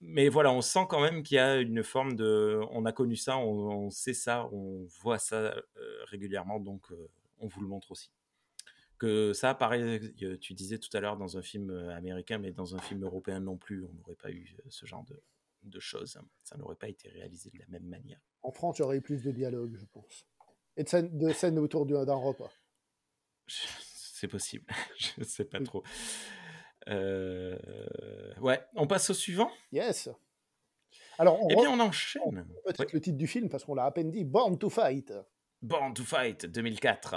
Speaker 1: mais voilà, on sent quand même qu'il y a une forme de. On a connu ça, on, on sait ça, on voit ça euh, régulièrement, donc euh, on vous le montre aussi. Que ça, pareil, tu disais tout à l'heure dans un film américain, mais dans un film européen non plus, on n'aurait pas eu ce genre de, de choses. Ça n'aurait pas été réalisé de la même manière.
Speaker 2: En France, il y aurait eu plus de dialogue, je pense. Et de scènes, de scènes autour d'un repas.
Speaker 1: C'est possible. je ne sais pas trop. Euh... Ouais, on passe au suivant
Speaker 2: Yes. Alors,
Speaker 1: on, eh bien, on enchaîne.
Speaker 2: Peut-être le titre du film, parce qu'on l'a à peine dit Born to Fight.
Speaker 1: Born to Fight, 2004.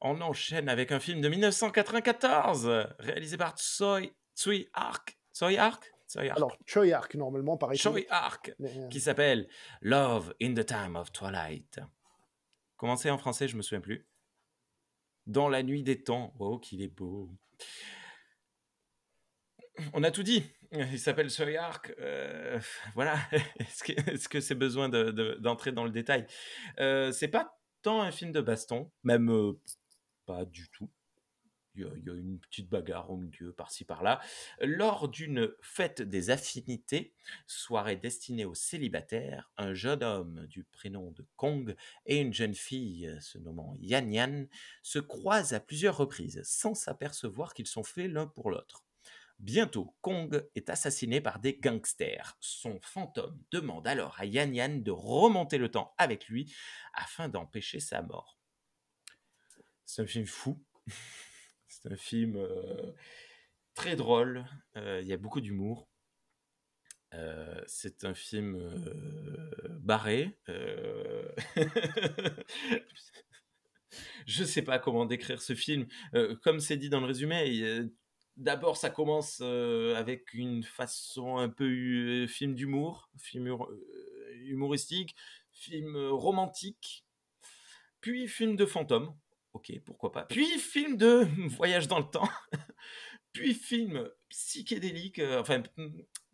Speaker 1: On enchaîne avec un film de 1994, réalisé par Tsui, Tsui Ark. Tsui Ark
Speaker 2: Choi Ark. Alors, Choi Ark, normalement, pareil.
Speaker 1: Choi Ark, Mais, qui s'appelle Love in the Time of Twilight. Comment c'est en français, je me souviens plus. Dans la nuit des temps. Oh, qu'il est beau. On a tout dit. Il s'appelle Choi Ark. Euh, voilà. Est-ce que c'est -ce besoin d'entrer de, de, dans le détail? Euh, C'est pas tant un film de baston, même euh, pas du tout il y, a une petite bagarre au milieu, par-ci par-là, lors d'une fête des affinités, soirée destinée aux célibataires, un jeune homme du prénom de Kong et une jeune fille se nommant Yan Yan se croisent à plusieurs reprises sans s'apercevoir qu'ils sont faits l'un pour l'autre. Bientôt, Kong est assassiné par des gangsters. Son fantôme demande alors à Yan Yan de remonter le temps avec lui afin d'empêcher sa mort. C'est un film fou. C'est un film euh, très drôle, euh, il y a beaucoup d'humour. Euh, c'est un film barré. Je ne sais pas comment décrire ce film. comme c'est dit dans le résumé, d'abord ça commence avec une façon un peu film d'humour, film humoristique, film romantique, puis film de fantôme ok, pourquoi pas. Puis film de voyage dans le temps, puis film psychédélique, euh, enfin,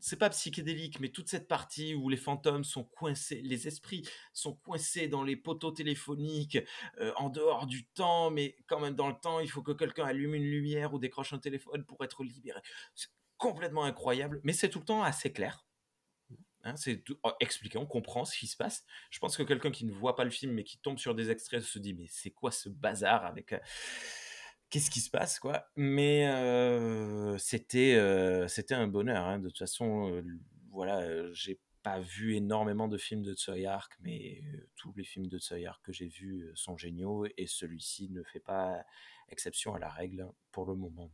Speaker 1: c'est pas psychédélique, mais toute cette partie où les fantômes sont coincés, les esprits sont coincés dans les poteaux téléphoniques, euh, en dehors du temps, mais quand même dans le temps, il faut que quelqu'un allume une lumière ou décroche un téléphone pour être libéré. C'est complètement incroyable, mais c'est tout le temps assez clair. Hein, c'est oh, expliqué, on comprend ce qui se passe. Je pense que quelqu'un qui ne voit pas le film mais qui tombe sur des extraits se dit mais c'est quoi ce bazar avec euh, qu'est-ce qui se passe, quoi Mais c'était c'était un bonheur. Hein. De toute façon, voilà, j'ai pas vu énormément de films de Tsui Hark, mais tous les films de Tsui Hark que j'ai vus sont géniaux et celui-ci ne fait pas exception à la règle pour le moment.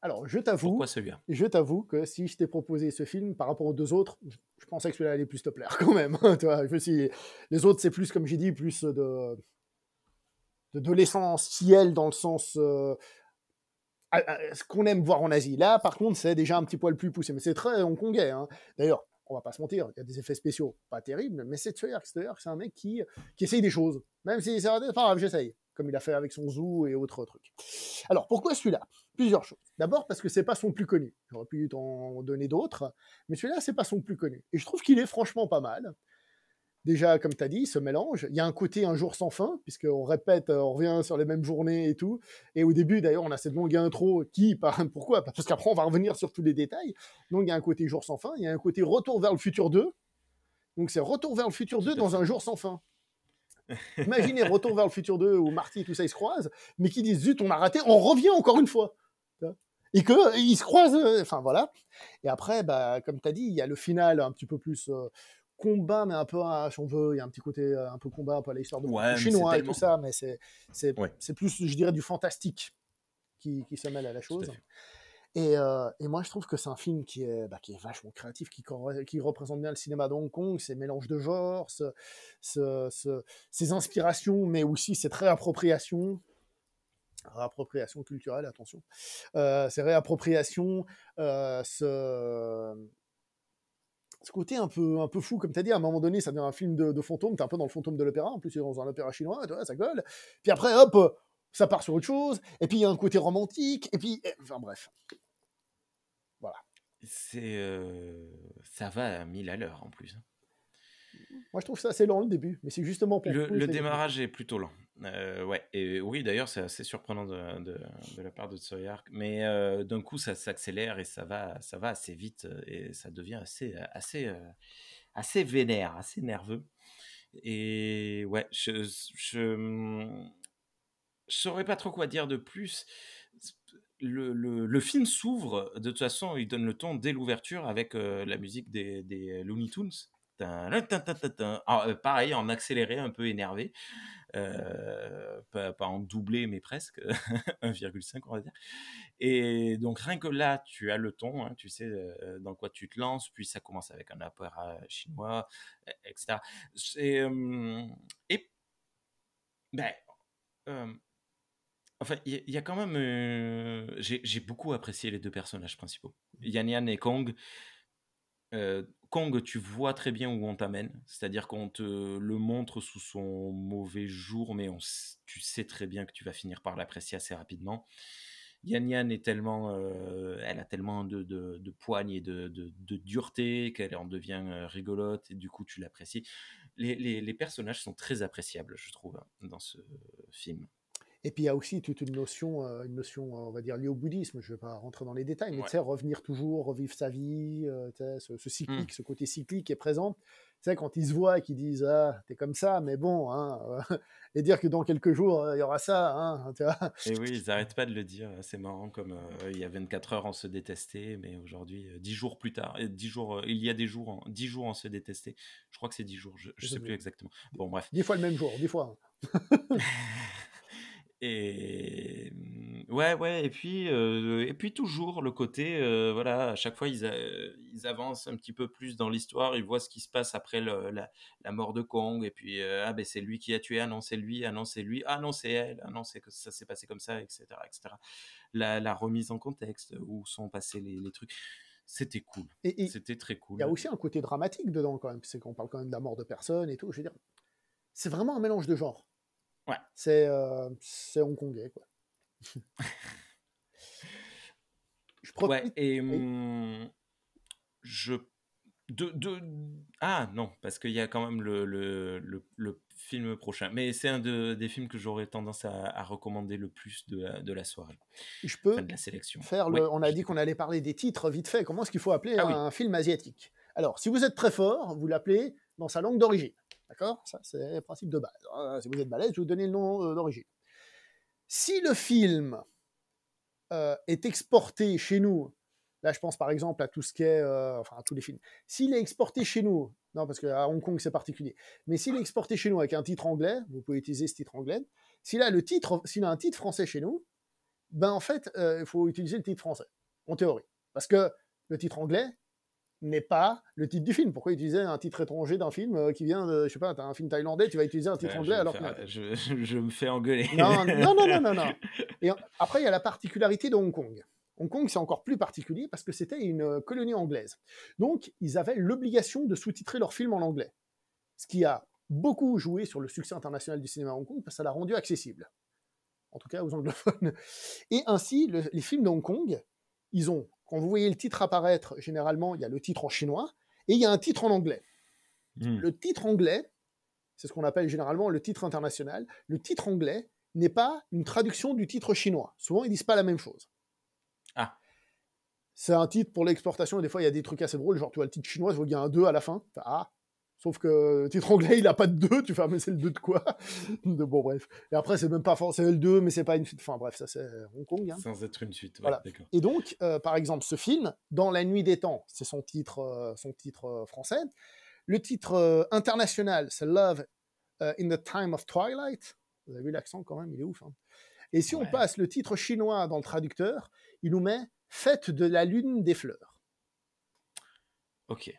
Speaker 2: Alors, je t'avoue, je t'avoue que si je t'ai proposé ce film par rapport aux deux autres, je, pensais que celui-là allait plus te plaire quand même. hein, les autres, c'est plus, comme j'ai dit, plus de, de, de l'essentiel dans le sens euh, ce qu'on aime voir en Asie. Là, par contre, c'est déjà un petit poil plus poussé, mais c'est très hongkongais. hein. D'ailleurs, on va pas se mentir, il y a des effets spéciaux pas terribles, mais c'est Hark, c'est un mec qui, qui essaye des choses. Même si c'est pas grave, j'essaye. Comme il a fait avec son zoo et autres trucs. Alors, pourquoi celui-là? Plusieurs choses. D'abord parce que c'est pas son plus connu. J'aurais pu t'en donner d'autres, mais celui-là, c'est pas son plus connu. Et je trouve qu'il est franchement pas mal. Déjà, comme tu as dit, ce mélange, il y a un côté un jour sans fin, puisqu'on répète, euh, on revient sur les mêmes journées et tout. Et au début, d'ailleurs, on a cette longue intro qui, par, pourquoi? Parce qu'après, on va revenir sur tous les détails. Donc, il y a un côté jour sans fin, il y a un côté retour vers le futur 2. Donc, c'est retour vers le futur 2
Speaker 1: à
Speaker 2: dans un jour sans fin. Imaginez Retour vers le futur 2 où Marty et tout ça ils se croisent, mais qui disent zut, on a raté, on revient encore une fois. Et que ils se croisent, euh, enfin voilà. Et après, bah, comme tu as dit, il y a le final un petit peu plus euh, combat, mais un peu, à, si on veut, il y a un petit côté euh, un peu combat, un peu à l'histoire de
Speaker 1: Ouais,
Speaker 2: chinois et tout ça, mais c'est
Speaker 1: Ouais.
Speaker 2: plus, je dirais, du fantastique qui, qui se mêle à la chose. Et, euh, et moi, je trouve que c'est un film qui est, bah, qui est vachement créatif, qui, qui représente bien le cinéma de Hong Kong, ces mélanges de genres, ce- ce- ce- ses inspirations, mais aussi cette réappropriation. Réappropriation culturelle, attention. Euh, ces réappropriations, euh, ce, ce côté un peu, un peu fou, comme tu as dit, à un moment donné, ça devient un film de, de fantôme, tu es un peu dans le fantôme de l'opéra, en plus, c'est dans un opéra chinois, tu vois, ça gueule. Puis après, hop, ça part sur autre chose, et puis il y a un côté romantique, et puis, eh, enfin bref.
Speaker 1: C'est, euh, ça va à 1000 à l'heure en plus.
Speaker 2: Moi, je trouve ça assez lent le début, mais c'est justement pour
Speaker 1: Le, le démarrage est plutôt lent. Euh, ouais, et oui, d'ailleurs, c'est assez surprenant de, la part de Tsui Hark, mais euh, d'un coup, ça s'accélère et ça va, ça va assez vite euh, et ça devient assez, assez, assez vénère, assez nerveux. Et ouais, je, je, saurais pas trop quoi dire de plus. Le, le- le film s'ouvre, de toute façon, il donne le ton dès l'ouverture avec la musique des, des Looney Tunes. Alors, euh, pareil, en accéléré, un peu énervé. Euh, pas, en doublé, mais presque. 1,5, on va dire. Et donc, rien que là, tu as le ton, hein, tu sais euh, dans quoi tu te lances, puis ça commence avec un opéra chinois, etc. Euh, et, ben, Enfin, il y, a- quand même. J'ai beaucoup apprécié les deux personnages principaux. Yan Yan et Kong. Kong, tu vois très bien où on t'amène. C'est-à-dire qu'on te le montre sous son mauvais jour, mais on, tu sais très bien que tu vas finir par l'apprécier assez rapidement. Yan Yan est tellement, euh, elle a tellement de, de, poigne et de, dureté qu'elle en devient euh, rigolote et du coup tu l'apprécies. Les personnages sont très appréciables, je trouve, hein, dans ce film.
Speaker 2: Et puis il y a aussi toute une notion, euh, une notion, euh, on va dire, liée au bouddhisme. Je ne vais pas rentrer dans les détails, mais
Speaker 1: Ouais.
Speaker 2: tu sais, revenir toujours, revivre sa vie, euh, ce, ce
Speaker 1: Mm.
Speaker 2: cyclique, ce côté cyclique est présent. Tu sais, quand ils se voient et qu'ils disent Ah, t'es comme ça, mais bon, hein, euh, et dire que dans quelques jours, il y aura ça, hein.
Speaker 1: Et oui, ils n'arrêtent pas de le dire. C'est marrant, comme il y a 24 heures on se détestait, mais aujourd'hui, euh, 10 jours plus tard, et 10 jours, il y a des jours, en- 10 jours on se détestait. Je crois que c'est 10 jours, je ne sais plus exactement. Bon, bref.
Speaker 2: Dix fois le même jour, dix fois.
Speaker 1: Et mm, ouais, ouais, et puis, euh, et puis toujours le côté, euh, voilà, à chaque fois ils, a- ils avancent un petit peu plus dans l'histoire, ils voient ce qui se passe après le- la, la mort de Kong, et puis euh, ah ben c'est lui qui a tué, ah non c'est lui, ah non c'est lui, ah non c'est elle, ah non c'est que ça s'est passé comme ça, etc., etc. La, la remise en contexte, où sont passés les, les trucs, c'était cool,
Speaker 2: Et et
Speaker 1: c'était très
Speaker 2: il
Speaker 1: cool.
Speaker 2: y a aussi un côté dramatique dedans, quand même. C'est qu'on parle quand même de la mort de personnes et tout. Je veux dire, c'est vraiment un mélange de genres.
Speaker 1: Ouais.
Speaker 2: C'est euh, c'est hongkongais, quoi. Je
Speaker 1: Ouais,
Speaker 2: profite.
Speaker 1: et
Speaker 2: Oui.
Speaker 1: hum, je. De, de... Ah non, parce qu'il y a quand même le, le, le, le film prochain. Mais c'est un de, des films que j'aurais tendance à, à recommander le plus de la, de la soirée,
Speaker 2: Je
Speaker 1: enfin
Speaker 2: peux
Speaker 1: de la sélection.
Speaker 2: faire le. On a dit qu'on allait parler des titres vite fait. Comment est-ce qu'il faut appeler
Speaker 1: Ah oui.
Speaker 2: un film asiatique? Alors, si vous êtes très fort, vous l'appelez dans sa langue d'origine. D'accord? Ça, c'est le principe de base. Ah, Si vous êtes balèze, je vous donner le nom euh, d'origine. Si le film euh, est exporté chez nous, là je pense par exemple à tout ce qui est, euh, enfin à tous les films, s'il est exporté chez nous, non parce qu'à Hong Kong c'est particulier, mais s'il est exporté chez nous avec un titre anglais, vous pouvez utiliser ce titre anglais. S'il a le titre, s'il a un titre français chez nous, ben en fait il faut utiliser le titre français, en théorie, parce que le titre anglais n'est pas le titre du film. Pourquoi utiliser un titre étranger d'un film euh, qui vient de, je sais pas, as un film thaïlandais, tu vas utiliser un titre
Speaker 1: Ouais,
Speaker 2: anglais alors que...
Speaker 1: je, je me fais engueuler.
Speaker 2: Non, non, non, non, non, non. Et après, il y a la particularité de Hong Kong. Hong Kong, c'est encore plus particulier parce que c'était une euh, colonie anglaise. Donc, ils avaient l'obligation de sous-titrer leurs films en anglais. Ce qui a beaucoup joué sur le succès international du cinéma à Hong Kong parce que ça l'a rendu accessible. En tout cas, aux anglophones. Et ainsi, le- les films de Hong Kong, ils ont, quand vous voyez le titre apparaître, généralement, il y a le titre en chinois et il y a un titre en anglais.
Speaker 1: Hmm.
Speaker 2: Le titre anglais, c'est ce qu'on appelle généralement le titre international. Le titre anglais n'est pas une traduction du titre chinois. Souvent, ils disent pas la même chose.
Speaker 1: Ah.
Speaker 2: C'est un titre pour l'exportation, et des fois, il y a des trucs assez drôles, genre, tu vois, le titre chinois, je vois qu'il y a un 2 à la fin. Ah Sauf que le titre anglais, il a pas de 2, tu fais, ah, mais c'est le 2 de quoi? De, Bon, bref. Et après, c'est même pas forcément le 2, mais c'est pas une suite. Enfin, bref, ça, c'est Hong Kong. hein.
Speaker 1: Sans être une suite. ouais,
Speaker 2: Voilà. Et donc, euh, par exemple, ce film, Dans la nuit des temps, c'est son titre, euh, son titre euh, français. Le titre euh, international, c'est Love euh, in the Time of Twilight. Vous avez vu l'accent quand même, il est ouf. hein. Et si on passe le titre chinois dans le traducteur, il nous met Fête de la lune des fleurs.
Speaker 1: Ok.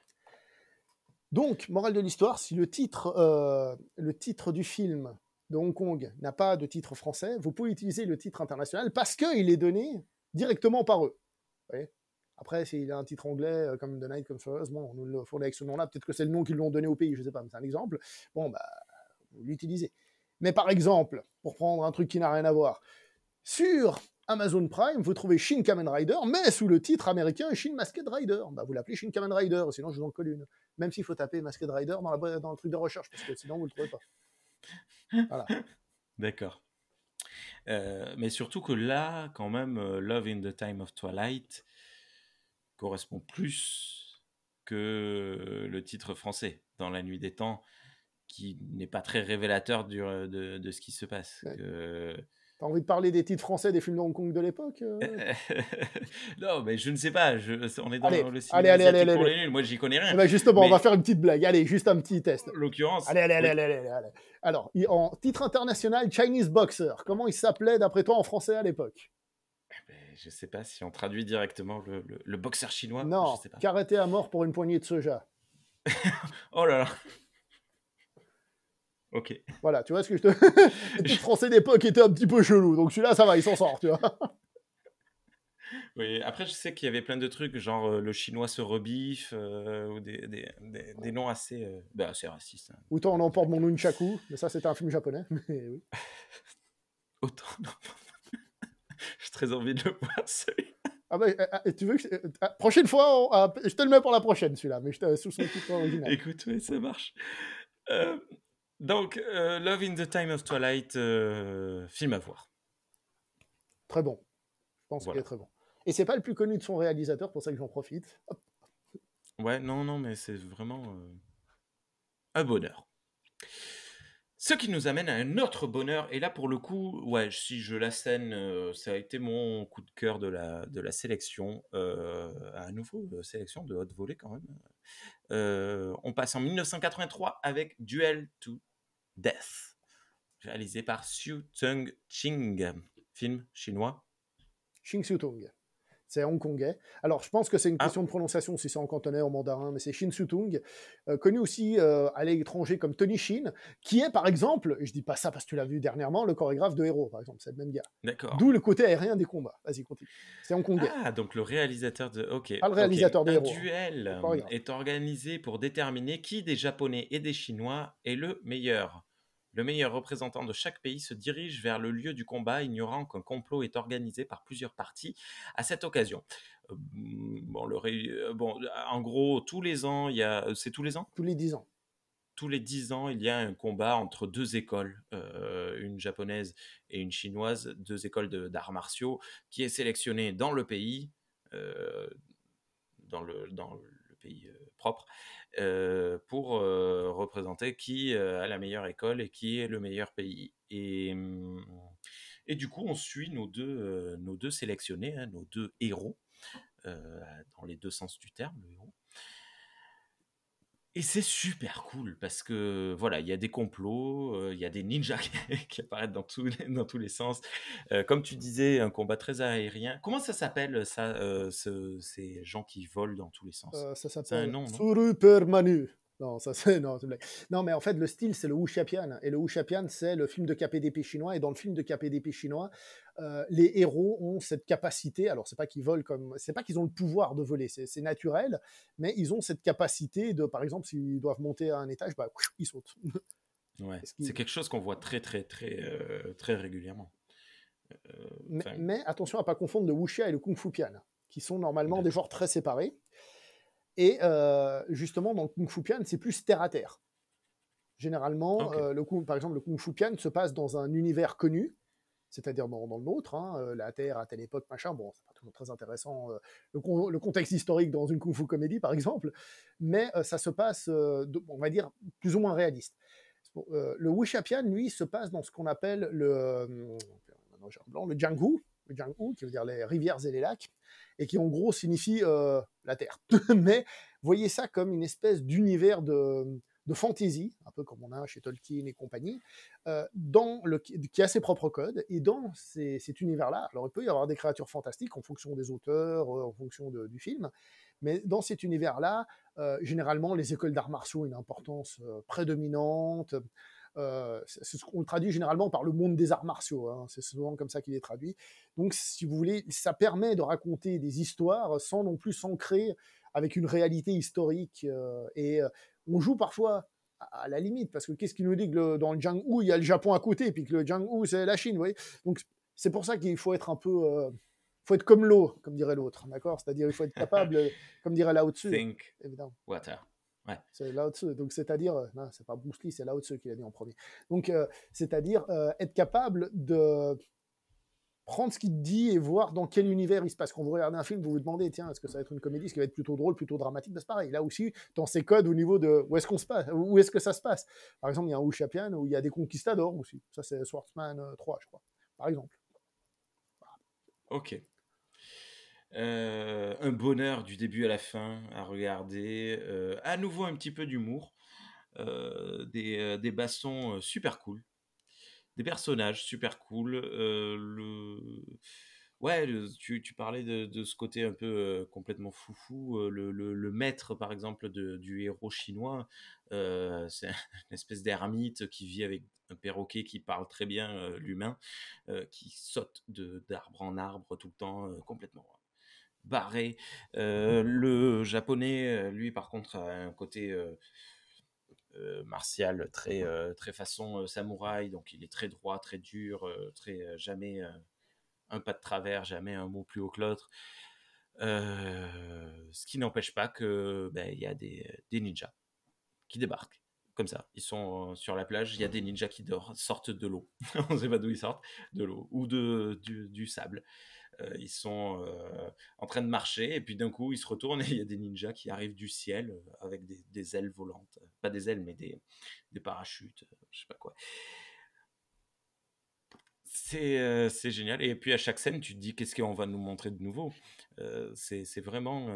Speaker 2: Donc, morale de l'histoire, si le titre, euh, le titre du film de Hong Kong n'a pas de titre français, vous pouvez utiliser le titre international parce qu'il est donné directement par eux. Après, s'il a un titre anglais euh, comme The Night Comes First, bon, on nous le fournit avec ce nom-là, peut-être que c'est le nom qu'ils l'ont donné au pays, je sais pas, mais c'est un exemple. Bon, bah, vous l'utilisez. Mais par exemple, pour prendre un truc qui n'a rien à voir, sur Amazon Prime, vous trouvez Shin Kamen Rider, mais sous le titre américain Shin Masked Rider. Bah, vous l'appelez Shin Kamen Rider, sinon je vous en colle une. Même s'il faut taper Masked Rider dans, la, boîte- dans le truc de recherche, parce que sinon vous le trouvez pas. Voilà.
Speaker 1: D'accord. Euh, mais surtout que là, quand même, euh, Love in the Time of Twilight correspond plus que le titre français, Dans la nuit des temps, qui n'est pas très révélateur du- de, de ce qui se passe.
Speaker 2: Ouais.
Speaker 1: Que-
Speaker 2: T'as envie de parler des titres français des films de Hong Kong de l'époque euh
Speaker 1: non, mais je ne sais pas. Je, on est dans
Speaker 2: Allez,
Speaker 1: le cinéma
Speaker 2: allez, allez, allez,
Speaker 1: pour
Speaker 2: allez.
Speaker 1: les nuls. Moi, j'y connais rien.
Speaker 2: Eh ben, Justement, on va faire une petite blague. Allez, juste un petit test.
Speaker 1: En l'occurrence.
Speaker 2: Allez, allez, allez,
Speaker 1: oui.
Speaker 2: allez, allez. Alors, en titre international, Chinese Boxer. Comment il s'appelait d'après toi en français à l'époque?
Speaker 1: Ben, je sais pas si on traduit directement le, le- le boxeur chinois.
Speaker 2: Non,
Speaker 1: je sais pas.
Speaker 2: karaté à mort pour une poignée de soja.
Speaker 1: Oh là là. Ok.
Speaker 2: Voilà, tu vois ce que je te. Le titre français d'époque était un petit peu chelou, donc celui-là, ça va, il s'en sort, tu vois.
Speaker 1: Oui, après, je sais qu'il y avait plein de trucs, genre euh, le chinois se rebiffe, euh, ou des, des, des- des noms assez, euh, ben, assez racistes. hein.
Speaker 2: Autant on emporte mon nunchaku, mais ça, c'était un film japonais. Mais oui.
Speaker 1: Autant. J'ai très envie de le voir, celui
Speaker 2: Ah bah, euh, tu veux que. euh, prochaine fois, on- ah, je te le mets pour la prochaine, celui-là, mais je te- sous son titre original.
Speaker 1: Écoute, ouais, ça marche. Euh, donc, euh, Love in the Time of Twilight, euh, film à voir.
Speaker 2: Très bon. Je pense
Speaker 1: Voilà.
Speaker 2: qu'il est très bon. Et c'est pas le plus connu de son réalisateur, pour ça que j'en profite. Hop.
Speaker 1: Ouais, non, non, mais c'est vraiment euh, un bonheur. Ce qui nous amène à un autre bonheur, et là pour le coup, ouais, si je l'assène, euh, ça a été mon coup de cœur de la, de la sélection, euh, à nouveau, sélection de haute volée quand même. Euh, on passe en 1983 avec Duel to Death, réalisé par Xu Tung Ching, film chinois.
Speaker 2: Xing Tung. C'est hongkongais. Alors, je pense que c'est une
Speaker 1: Ah.
Speaker 2: question de prononciation si c'est en cantonais ou en mandarin, mais c'est Shin Tung, euh, connu aussi euh, à l'étranger comme Tony Shin, qui est par exemple, je dis pas ça parce que tu l'as vu dernièrement, le chorégraphe de Héros, par exemple, c'est le même gars.
Speaker 1: D'accord.
Speaker 2: D'où le côté aérien des combats. Vas-y, continue. C'est hongkongais.
Speaker 1: Ah, donc le réalisateur de. Ok.
Speaker 2: Pas le réalisateur de
Speaker 1: Un
Speaker 2: Héros,
Speaker 1: duel est organisé pour déterminer qui des Japonais et des Chinois est le meilleur. Le meilleur représentant de chaque pays se dirige vers le lieu du combat, ignorant qu'un complot est organisé par plusieurs parties à cette occasion. Euh, Bon, le ré- euh, bon, en gros, tous les ans, il y a. C'est tous les ans?
Speaker 2: Tous les 10 ans.
Speaker 1: tous les 10 ans, il y a un combat entre deux écoles, euh, une japonaise et une chinoise, deux écoles de- d'arts martiaux, qui est sélectionné dans le pays, euh, dans, le, dans pays euh, propre, euh, pour euh, représenter qui a la meilleure école et qui est le meilleur pays. Et, hum, Et du coup, on suit nos deux, nos deux sélectionnés, hein, nos deux héros, dans les deux sens du terme, le héros. Et c'est super cool parce que voilà, il y a des complots, il y a des ninjas qui, apparaissent dans tous les, dans tous les sens. comme tu disais, un combat très aérien. Comment ça s'appelle ça, ces gens qui volent dans tous les sens?
Speaker 2: Ça s'appelle Super Manu. Non, ça c'est non, non, mais en fait le style c'est le Wuxiapian et le Wuxiapian c'est le film de KPDP chinois et dans le film de KPDP chinois, euh, les héros ont cette capacité. Alors c'est pas qu'ils volent comme, c'est pas qu'ils ont le pouvoir de voler, c'est naturel, mais ils ont cette capacité de, par exemple, s'ils doivent monter à un étage, bah ils sautent.
Speaker 1: Ouais, c'est quelque chose qu'on voit très très très euh, très régulièrement.
Speaker 2: Euh, mais, attention à pas confondre le wuxia et le kung fu pian, qui sont normalement des genres très séparés. Et euh, justement, dans le Kung Fu Pian, c'est plus terre à terre. Généralement, euh, le, par exemple, le Kung Fu Pian se passe dans un univers connu, c'est-à-dire dans, le nôtre, hein, euh, la Terre à telle époque, machin. Bon, c'est pas toujours très intéressant, le, contexte historique dans une Kung Fu comédie, par exemple, mais ça se passe, on va dire, plus ou moins réaliste. le Wuxia lui, se passe dans ce qu'on appelle le, le Jianghu, le Jianghu, qui veut dire les rivières et les lacs, et qui en gros signifie euh, la Terre. Mais voyez ça comme une espèce d'univers de, de fantaisie, un peu comme on a chez Tolkien et compagnie, euh, dans le, qui a ses propres codes. Et dans cet univers-là, alors il peut y avoir des créatures fantastiques en fonction des auteurs, euh, en fonction du film, mais dans cet univers-là, généralement, les écoles d'arts martiaux ont une importance prédominante. Euh, c'est ce qu'on traduit généralement par le monde des arts martiaux. Hein. C'est souvent comme ça qu'il est traduit. Donc, si vous voulez, ça permet de raconter des histoires sans non plus s'ancrer avec une réalité historique. Euh, et euh, on joue parfois à la limite, parce que qu'est-ce qui nous dit que dans le Jianghu, il y a le Japon à côté, et puis que le Jianghu, c'est la Chine, vous voyez? Donc, c'est pour ça qu'il faut être un peu... faut être comme l'eau, comme dirait l'autre, d'accord? C'est-à-dire, il faut être capable, comme dirait Lao Tzu.
Speaker 1: Think évidemment. Water.
Speaker 2: C'est Lao Tzu. Donc, c'est-à-dire, euh, non, c'est pas Bruce Lee, c'est Lao Tzu qui l'a dit en premier. Donc, euh, c'est-à-dire euh, être capable de prendre ce qu'il dit et voir dans quel univers il se passe. Quand vous regardez un film, vous vous demandez, tiens, est-ce que ça va être une comédie, est-ce qu'il va être plutôt drôle, plutôt dramatique ben, C'est pareil. Là aussi, dans ces codes au niveau de où est-ce qu'on se passe, où est-ce que ça se passe. Par exemple, il y a un Wuxia où il y a des conquistadors aussi. Ça, c'est Swordsman 3, je crois, par exemple.
Speaker 1: Ok. Euh, un bonheur du début à la fin à regarder. Euh, à nouveau un petit peu d'humour. Euh, des, des, bastons super cool. Des personnages super cool. le... Ouais, tu, tu, parlais de, de, ce côté un peu complètement foufou. Le, le, le, maître, par exemple, de, du héros chinois, c'est une espèce d'ermite qui vit avec un perroquet qui parle très bien l'humain, qui saute d'arbre en arbre tout le temps, complètement barré. Euh, le japonais, euh, lui, par contre, a un côté euh, martial très, très façon samouraï, donc il est très droit, très dur, très jamais un pas de travers, jamais un mot plus haut que l'autre. ce qui n'empêche pas que ben, il y a des, des, ninjas qui débarquent comme ça. Ils sont sur la plage, il y a des ninjas qui sortent de l'eau. On ne sait pas d'où ils sortent, de l'eau ou de, du sable. Euh, ils sont euh, en train de marcher et puis d'un coup ils se retournent et il y a des ninjas qui arrivent du ciel euh, avec des, ailes volantes. Pas des ailes mais des, des parachutes, je sais pas quoi. C'est génial. Et puis à chaque scène, tu te dis qu'est-ce qu'on va nous montrer de nouveau? c'est vraiment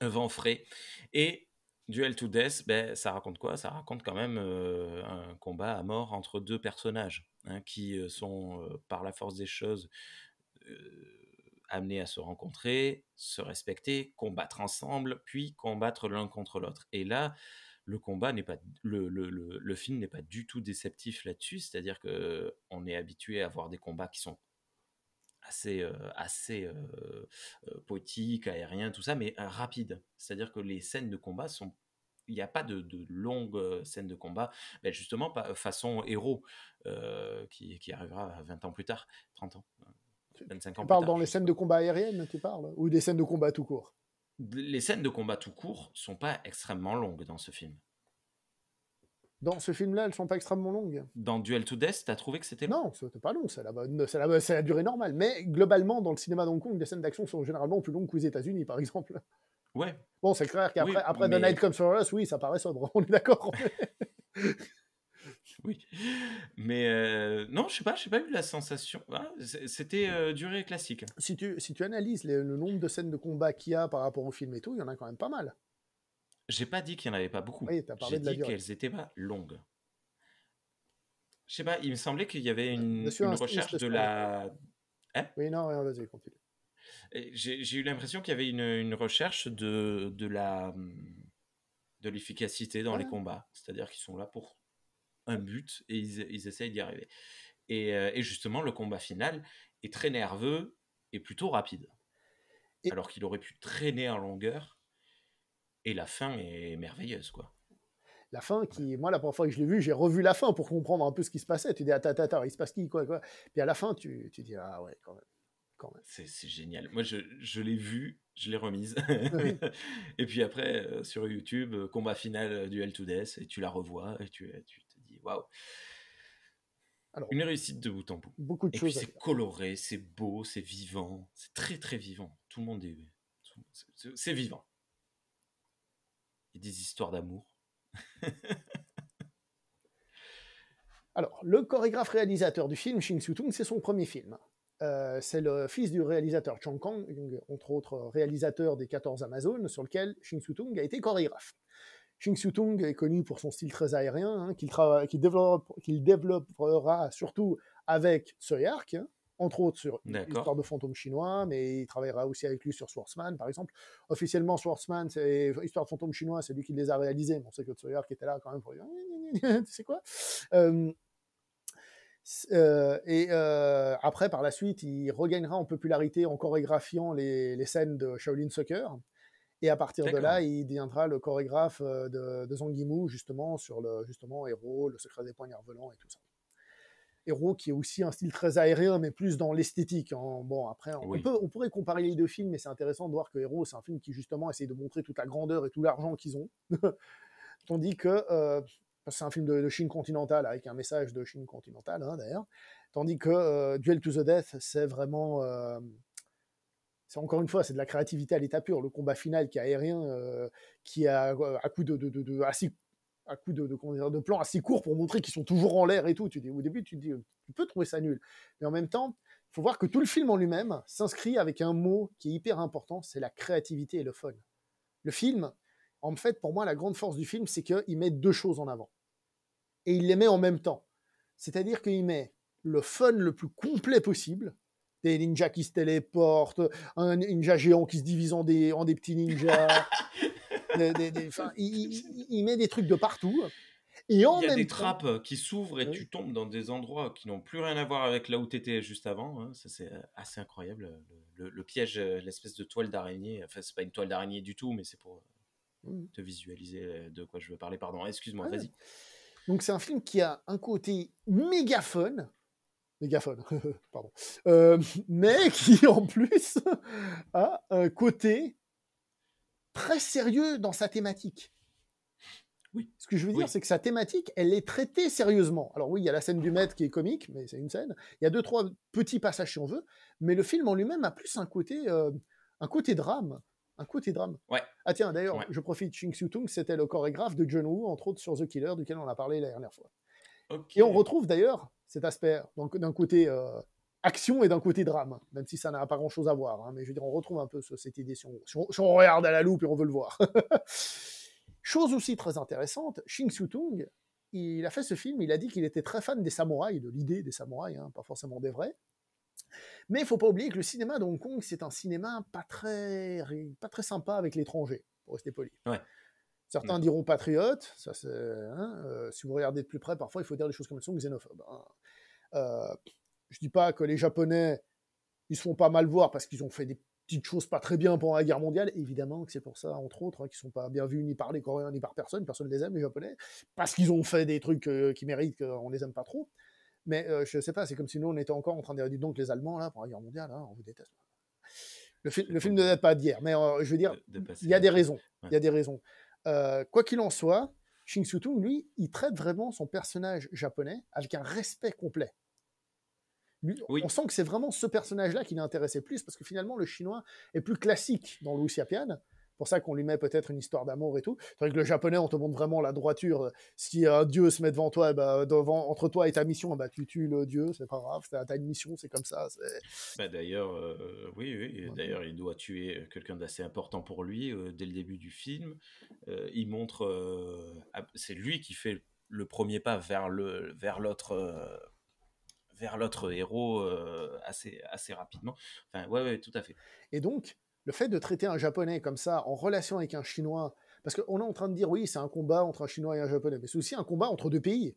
Speaker 1: un vent frais. Et Duel to Death, ben, ça raconte quoi? Ça raconte quand même un combat à mort entre deux personnages hein, qui sont, par la force des choses, amenés à se rencontrer, se respecter, combattre ensemble, puis combattre l'un contre l'autre. Et là, le combat n'est pas, le, le, le, film n'est pas du tout déceptif là-dessus, c'est-à-dire que on est habitué à voir des combats qui sont assez, assez poétique, aérien, tout ça, mais rapide. C'est-à-dire que les scènes de combat sont il n'y a pas de, longues scènes de combat, mais justement façon héros qui, qui, arrivera 20 ans plus tard, 30 ans,
Speaker 2: 25 ans. Tu parles dans les scènes de combat aériennes, tu parles Ou des scènes de combat tout court?
Speaker 1: Les scènes de combat tout court sont pas extrêmement longues dans ce film.
Speaker 2: Dans ce film-là, elles sont pas extrêmement longues.
Speaker 1: Dans Duel to Death, tu as trouvé que c'était long
Speaker 2: Non, c'était pas long, c'est la, la, la, durée normale. Mais globalement, dans le cinéma d'Hong Kong, les scènes d'action sont généralement plus longues qu'aux États-Unis, par exemple.
Speaker 1: Ouais.
Speaker 2: Bon, c'est clair qu'après après The Night Comes For Us, oui, ça paraît sobre, on est d'accord.
Speaker 1: oui. Mais euh, non, je sais pas, je sais pas eu la sensation. Ah, c'était euh, durée classique.
Speaker 2: Si tu, si tu analyses le nombre de scènes de combat qu'il y a par rapport au film et tout, il y en a quand même pas mal.
Speaker 1: J'ai pas dit qu'il n'y en avait pas beaucoup.
Speaker 2: Oui,
Speaker 1: J'ai dit qu'elles étaient pas longues. Je sais pas, il me semblait qu'il y avait une, recherche de la.
Speaker 2: Hein? Oui, non, vas-y, continue.
Speaker 1: J'ai eu l'impression qu'il y avait une, une, recherche de, de la de l'efficacité dans les combats. C'est-à-dire qu'ils sont là pour un but et ils, ils essayent d'y arriver. Et, euh, et, justement, le combat final est très nerveux et plutôt rapide. Alors qu'il aurait pu traîner en longueur. Et la fin est merveilleuse, quoi.
Speaker 2: La fin, qui, moi, la première fois que je l'ai vu, j'ai revu la fin pour comprendre un peu ce qui se passait. Tu dis, attends, attends, attends, il se passe qui, quoi, quoi. Puis à la fin, tu, tu dis, ah ouais, quand même.
Speaker 1: C'est génial. Moi, je, je l'ai vu, je l'ai remise. et puis après, euh, sur YouTube, euh, combat final euh, du to Death, et tu la revois, et tu, tu te dis, waouh. Une réussite de bout en bout.
Speaker 2: Beaucoup de
Speaker 1: et
Speaker 2: choses.
Speaker 1: c'est coloré, c'est beau, c'est vivant, c'est très très vivant. Tout le monde est. C'est vivant. Des histoires d'amour.
Speaker 2: Alors, le chorégraphe réalisateur du film, Shin Su-tung, c'est son premier film. Euh, c'est le fils du réalisateur Chong Kang, entre autres réalisateur des 14 Amazones, sur lequel Shin Su-tung a été chorégraphe. Shin Su-tung est connu pour son style très aérien, hein, qu'il développe, développera surtout avec Tsui Hark, hein, entre autres sur l'histoire de fantôme chinois, mais il travaillera aussi avec lui sur Swordsman, par exemple. Officiellement, Swordsman, c'est histoire de fantôme chinois, c'est lui qui les a réalisés, mais on sait que Tsui Hark était là quand même pour dire, tu sais quoi? Euh, euh, et euh, après, par la suite, il regagnera en popularité en chorégraphiant les, scènes de Shaolin Soccer. Et à partir de là, il deviendra le chorégraphe de, de Zhang Yimou, justement, sur le justement, Héros, le secret des poignards volants et tout ça. Héros qui est aussi un style très aérien, mais plus dans l'esthétique. Hein. Bon, après, on, peut, on, pourrait comparer les deux films, mais c'est intéressant de voir que Héros, c'est un film qui, justement, essaie de montrer toute la grandeur et tout l'argent qu'ils ont. Tandis que c'est un film de, Chine continentale avec un message de Chine continentale, hein, d'ailleurs. Tandis que euh, Duel to the Death, c'est vraiment. Euh, c'est encore une fois, c'est de la créativité à l'état pur. Le combat final qui est aérien, euh, qui a à coup de, de, de, assez, à coup de, de, de plan assez court pour montrer qu'ils sont toujours en l'air et tout. Tu dis, au début, tu dis, tu peux trouver ça nul. Mais en même temps, il faut voir que tout le film en lui-même s'inscrit avec un mot qui est hyper important, c'est la créativité et le fun. Le film, en fait, pour moi, la grande force du film, c'est qu'il met deux choses en avant et il les met en même temps. C'est-à-dire qu'il met le fun le plus complet possible, des ninjas qui se téléportent, un ninja géant qui se divise en des petits ninjas. il, met des trucs de partout.
Speaker 1: Et en il y a des trappes qui s'ouvrent et tu tombes dans des endroits qui n'ont plus rien à voir avec là où tu étais juste avant. Hein. Ça, c'est assez incroyable. Le, piège, l'espèce de toile d'araignée. Enfin, c'est pas une toile d'araignée du tout, mais c'est pour mmh. te visualiser de quoi je veux parler. Pardon, excuse-moi, vas-y.
Speaker 2: Donc c'est un film qui a un côté mégaphone, mégaphone, pardon, euh, mais qui en plus a un côté très sérieux dans sa thématique. Oui. Ce que je veux dire, c'est que sa thématique, elle est traitée sérieusement. Alors oui, il y a la scène du maître qui est comique, mais c'est une scène. Il y a deux, trois petits passages si on veut, mais le film en lui-même a plus un côté, euh, un côté drame un côté drame.
Speaker 1: Ouais.
Speaker 2: Ah tiens, d'ailleurs, je profite, Ching Su-tung, c'était le chorégraphe de John Woo, entre autres sur The Killer, duquel on a parlé la dernière fois. Et on retrouve d'ailleurs cet aspect d'un côté euh, action et d'un côté drame, même si ça n'a pas grand-chose à voir. Hein, mais je veux dire, on retrouve un peu cette idée si on, regarde à la loupe et on veut le voir. Chose aussi très intéressante, Ching Su-tung, il a fait ce film, il a dit qu'il était très fan des samouraïs, de l'idée des samouraïs, hein, pas forcément des vrais. Mais il faut pas oublier que le cinéma de Hong Kong, c'est un cinéma pas très, pas très sympa avec l'étranger, pour rester poli. Certains diront patriote, ça c'est, hein, euh, si vous regardez de plus près, parfois il faut dire des choses comme elles sont xénophobes. Hein. Euh, je dis pas que les Japonais, ils se font pas mal voir parce qu'ils ont fait des petites choses pas très bien pendant la guerre mondiale. Évidemment que c'est pour ça, entre autres, hein, qu'ils sont pas bien vus ni par les Coréens ni par personne. Personne les aime, les Japonais, parce qu'ils ont fait des trucs euh, qui méritent qu'on les aime pas trop. Mais je euh, je sais pas, c'est comme si nous, on était encore en train de dire, donc les Allemands, là, pour la guerre mondiale, hein, on vous déteste. Le, le film ne date pas d'hier, mais euh, je veux dire, il y a des raisons. Il y a des raisons. Euh, quoi qu'il en soit, Shin Su-tung, lui, il traite vraiment son personnage japonais avec un respect complet. On sent que c'est vraiment ce personnage-là qui l'intéressait plus, parce que finalement, le chinois est plus classique dans Wu Xiapian, pour ça qu'on lui met peut-être une histoire d'amour et tout. Tandis que le japonais, on te montre vraiment la droiture. Si un dieu se met devant toi, bah, devant, entre toi et ta mission, bah, tu tues le dieu, c'est pas grave, t'as une mission, c'est comme ça.
Speaker 1: Bah, d'ailleurs, oui, oui, d'ailleurs, il doit tuer quelqu'un d'assez important pour lui dès le début du film. il montre, c'est lui qui fait le premier pas vers le vers l'autre vers l'autre héros assez assez rapidement. Enfin, ouais, ouais, tout à fait.
Speaker 2: Et donc, le fait de traiter un japonais comme ça en relation avec un chinois, parce qu'on est en train de dire oui, c'est un combat entre un chinois et un japonais, mais c'est aussi un combat entre deux pays.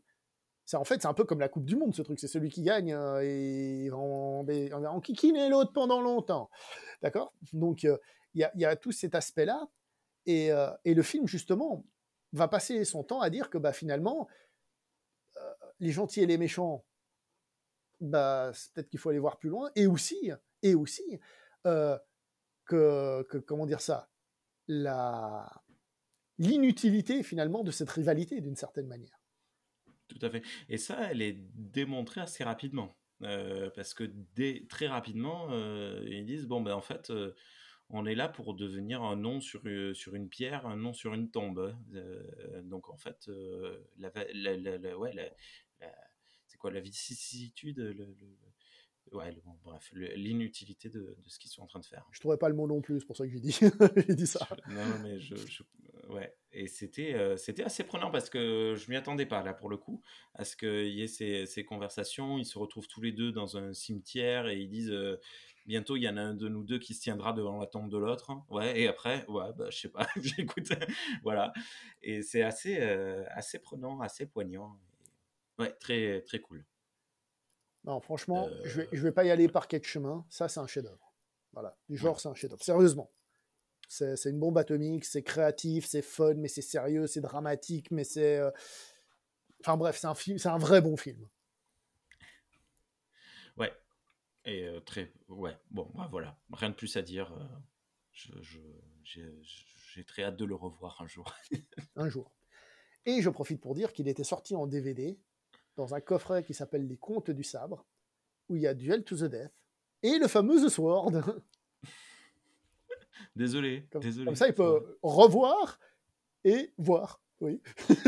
Speaker 2: C'est en fait, c'est un peu comme la Coupe du Monde, ce truc. C'est celui qui gagne et on va en kikiner l'autre pendant longtemps. D'accord? Donc, il y, y, a tout cet aspect-là. Et, et, le film, justement, va passer son temps à dire que bah, finalement, les gentils et les méchants, bah, peut-être qu'il faut aller voir plus loin. Et aussi, et aussi que, que, comment dire ça, l'inutilité finalement de cette rivalité d'une certaine manière.
Speaker 1: Tout à fait. Et ça, elle est démontrée assez rapidement. parce que très rapidement, ils disent, bon, ben en fait, on est là pour devenir un nom sur, sur une pierre, un nom sur une tombe. donc en fait, la, quoi la vicissitude, le, ouais, bref, l'inutilité de, ce qu'ils sont en train de faire.
Speaker 2: Je trouvais pas le mot non plus, c'est pour ça que j'ai dit, j'ai dit ça.
Speaker 1: Non, mais je, ouais, et c'était c'était assez prenant parce que je m'y attendais pas là pour le coup, à ce qu'il y ait ces, ces, conversations, ils se retrouvent tous les deux dans un cimetière et ils disent bientôt il y en a un de nous deux qui se tiendra devant la tombe de l'autre. Ouais, et après, ouais, bah, je sais pas, j'écoute, voilà. Et c'est assez, assez prenant, assez poignant. Ouais, très, très cool.
Speaker 2: Non, franchement, je, vais, je vais pas y aller par quelques chemins. Ça, c'est un chef-d'œuvre. Voilà, du genre, c'est un chef-d'œuvre. Sérieusement. C'est une bombe atomique, c'est créatif, c'est fun, mais c'est sérieux, c'est dramatique, mais c'est. Enfin bref, c'est un film, c'est un vrai bon film.
Speaker 1: Ouais, et très, ouais, bon, bah, voilà, rien de plus à dire. j'ai très hâte de le revoir un jour.
Speaker 2: un jour. Et je profite pour dire qu'il était sorti en DVD dans un coffret qui s'appelle Les Contes du Sabre, où il y a Duel to the Death et le fameux The Sword.
Speaker 1: Désolé,
Speaker 2: comme,
Speaker 1: désolé.
Speaker 2: Comme ça, il peut revoir et voir. Oui.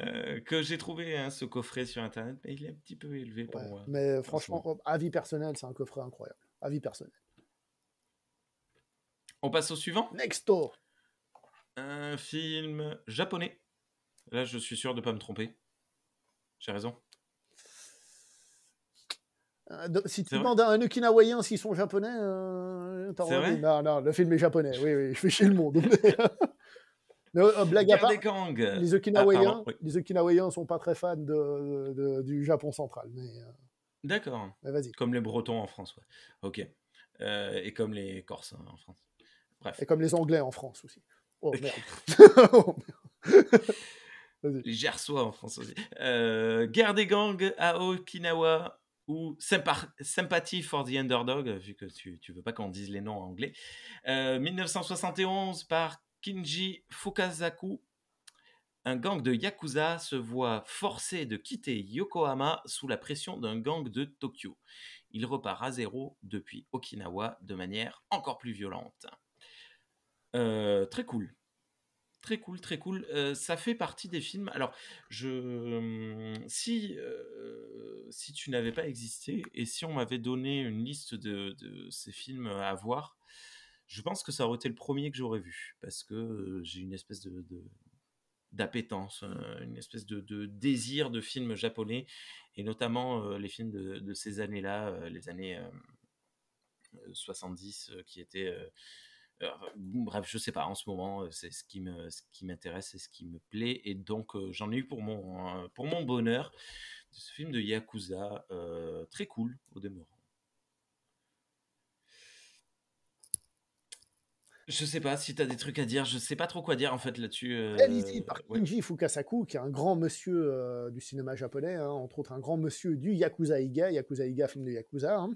Speaker 1: Euh, que j'ai trouvé hein, ce coffret sur internet, mais il est un petit peu élevé pour moi.
Speaker 2: Mais franchement, avis personnel, c'est un coffret incroyable. Avis personnel.
Speaker 1: On passe au suivant
Speaker 2: Next door.
Speaker 1: Un film japonais. Là, je suis sûr de ne pas me tromper. J'ai raison.
Speaker 2: Euh, si tu demandes à un Okinawayen s'ils sont japonais, euh,
Speaker 1: vrai
Speaker 2: non, non, le film est japonais. Oui, oui, je fais chier le monde. Euh, blague à part, les Okinawaïens, ah, les Okinawaïens sont pas très fans de, du Japon central. Mais,
Speaker 1: D'accord.
Speaker 2: vas-y.
Speaker 1: Comme les Bretons en France, ouais. Ok. Et comme les Corses hein, en France. Bref.
Speaker 2: Et comme les Anglais en France aussi. Oh merde.
Speaker 1: oh, merde. Gersois en France aussi. guerre des gangs à Okinawa ou Sympathy for the Underdog, vu que tu, tu veux pas qu'on dise les noms en anglais. 1971 par Kinji Fukasaku, un gang de Yakuza se voit forcé de quitter Yokohama sous la pression d'un gang de Tokyo. Il repart à zéro depuis Okinawa de manière encore plus violente. Euh, très cool. Très cool, très cool. Euh, ça fait partie des films. Alors, je, hum, si, euh, si tu n'avais pas existé et si on m'avait donné une liste de, de, ces films à voir, je pense que ça aurait été le premier que j'aurais vu parce que j'ai une espèce de, d'appétence, une espèce de, désir de films japonais, et notamment les films de, ces années-là, les années 70, qui étaient... bref, je sais pas, en ce moment, c'est ce qui, me, ce qui m'intéresse et ce qui me plaît, et donc j'en ai eu pour mon, pour mon bonheur ce film de Yakuza, très cool au demeurant. Je sais pas si tu as des trucs à dire, je sais pas trop quoi dire en fait là-dessus. Euh...
Speaker 2: Réalisé par Kinji Fukasaku, qui est un grand monsieur euh, du cinéma japonais, hein, entre autres un grand monsieur du Yakuza Iga, Yakuza Iga, film de Yakuza. Hein.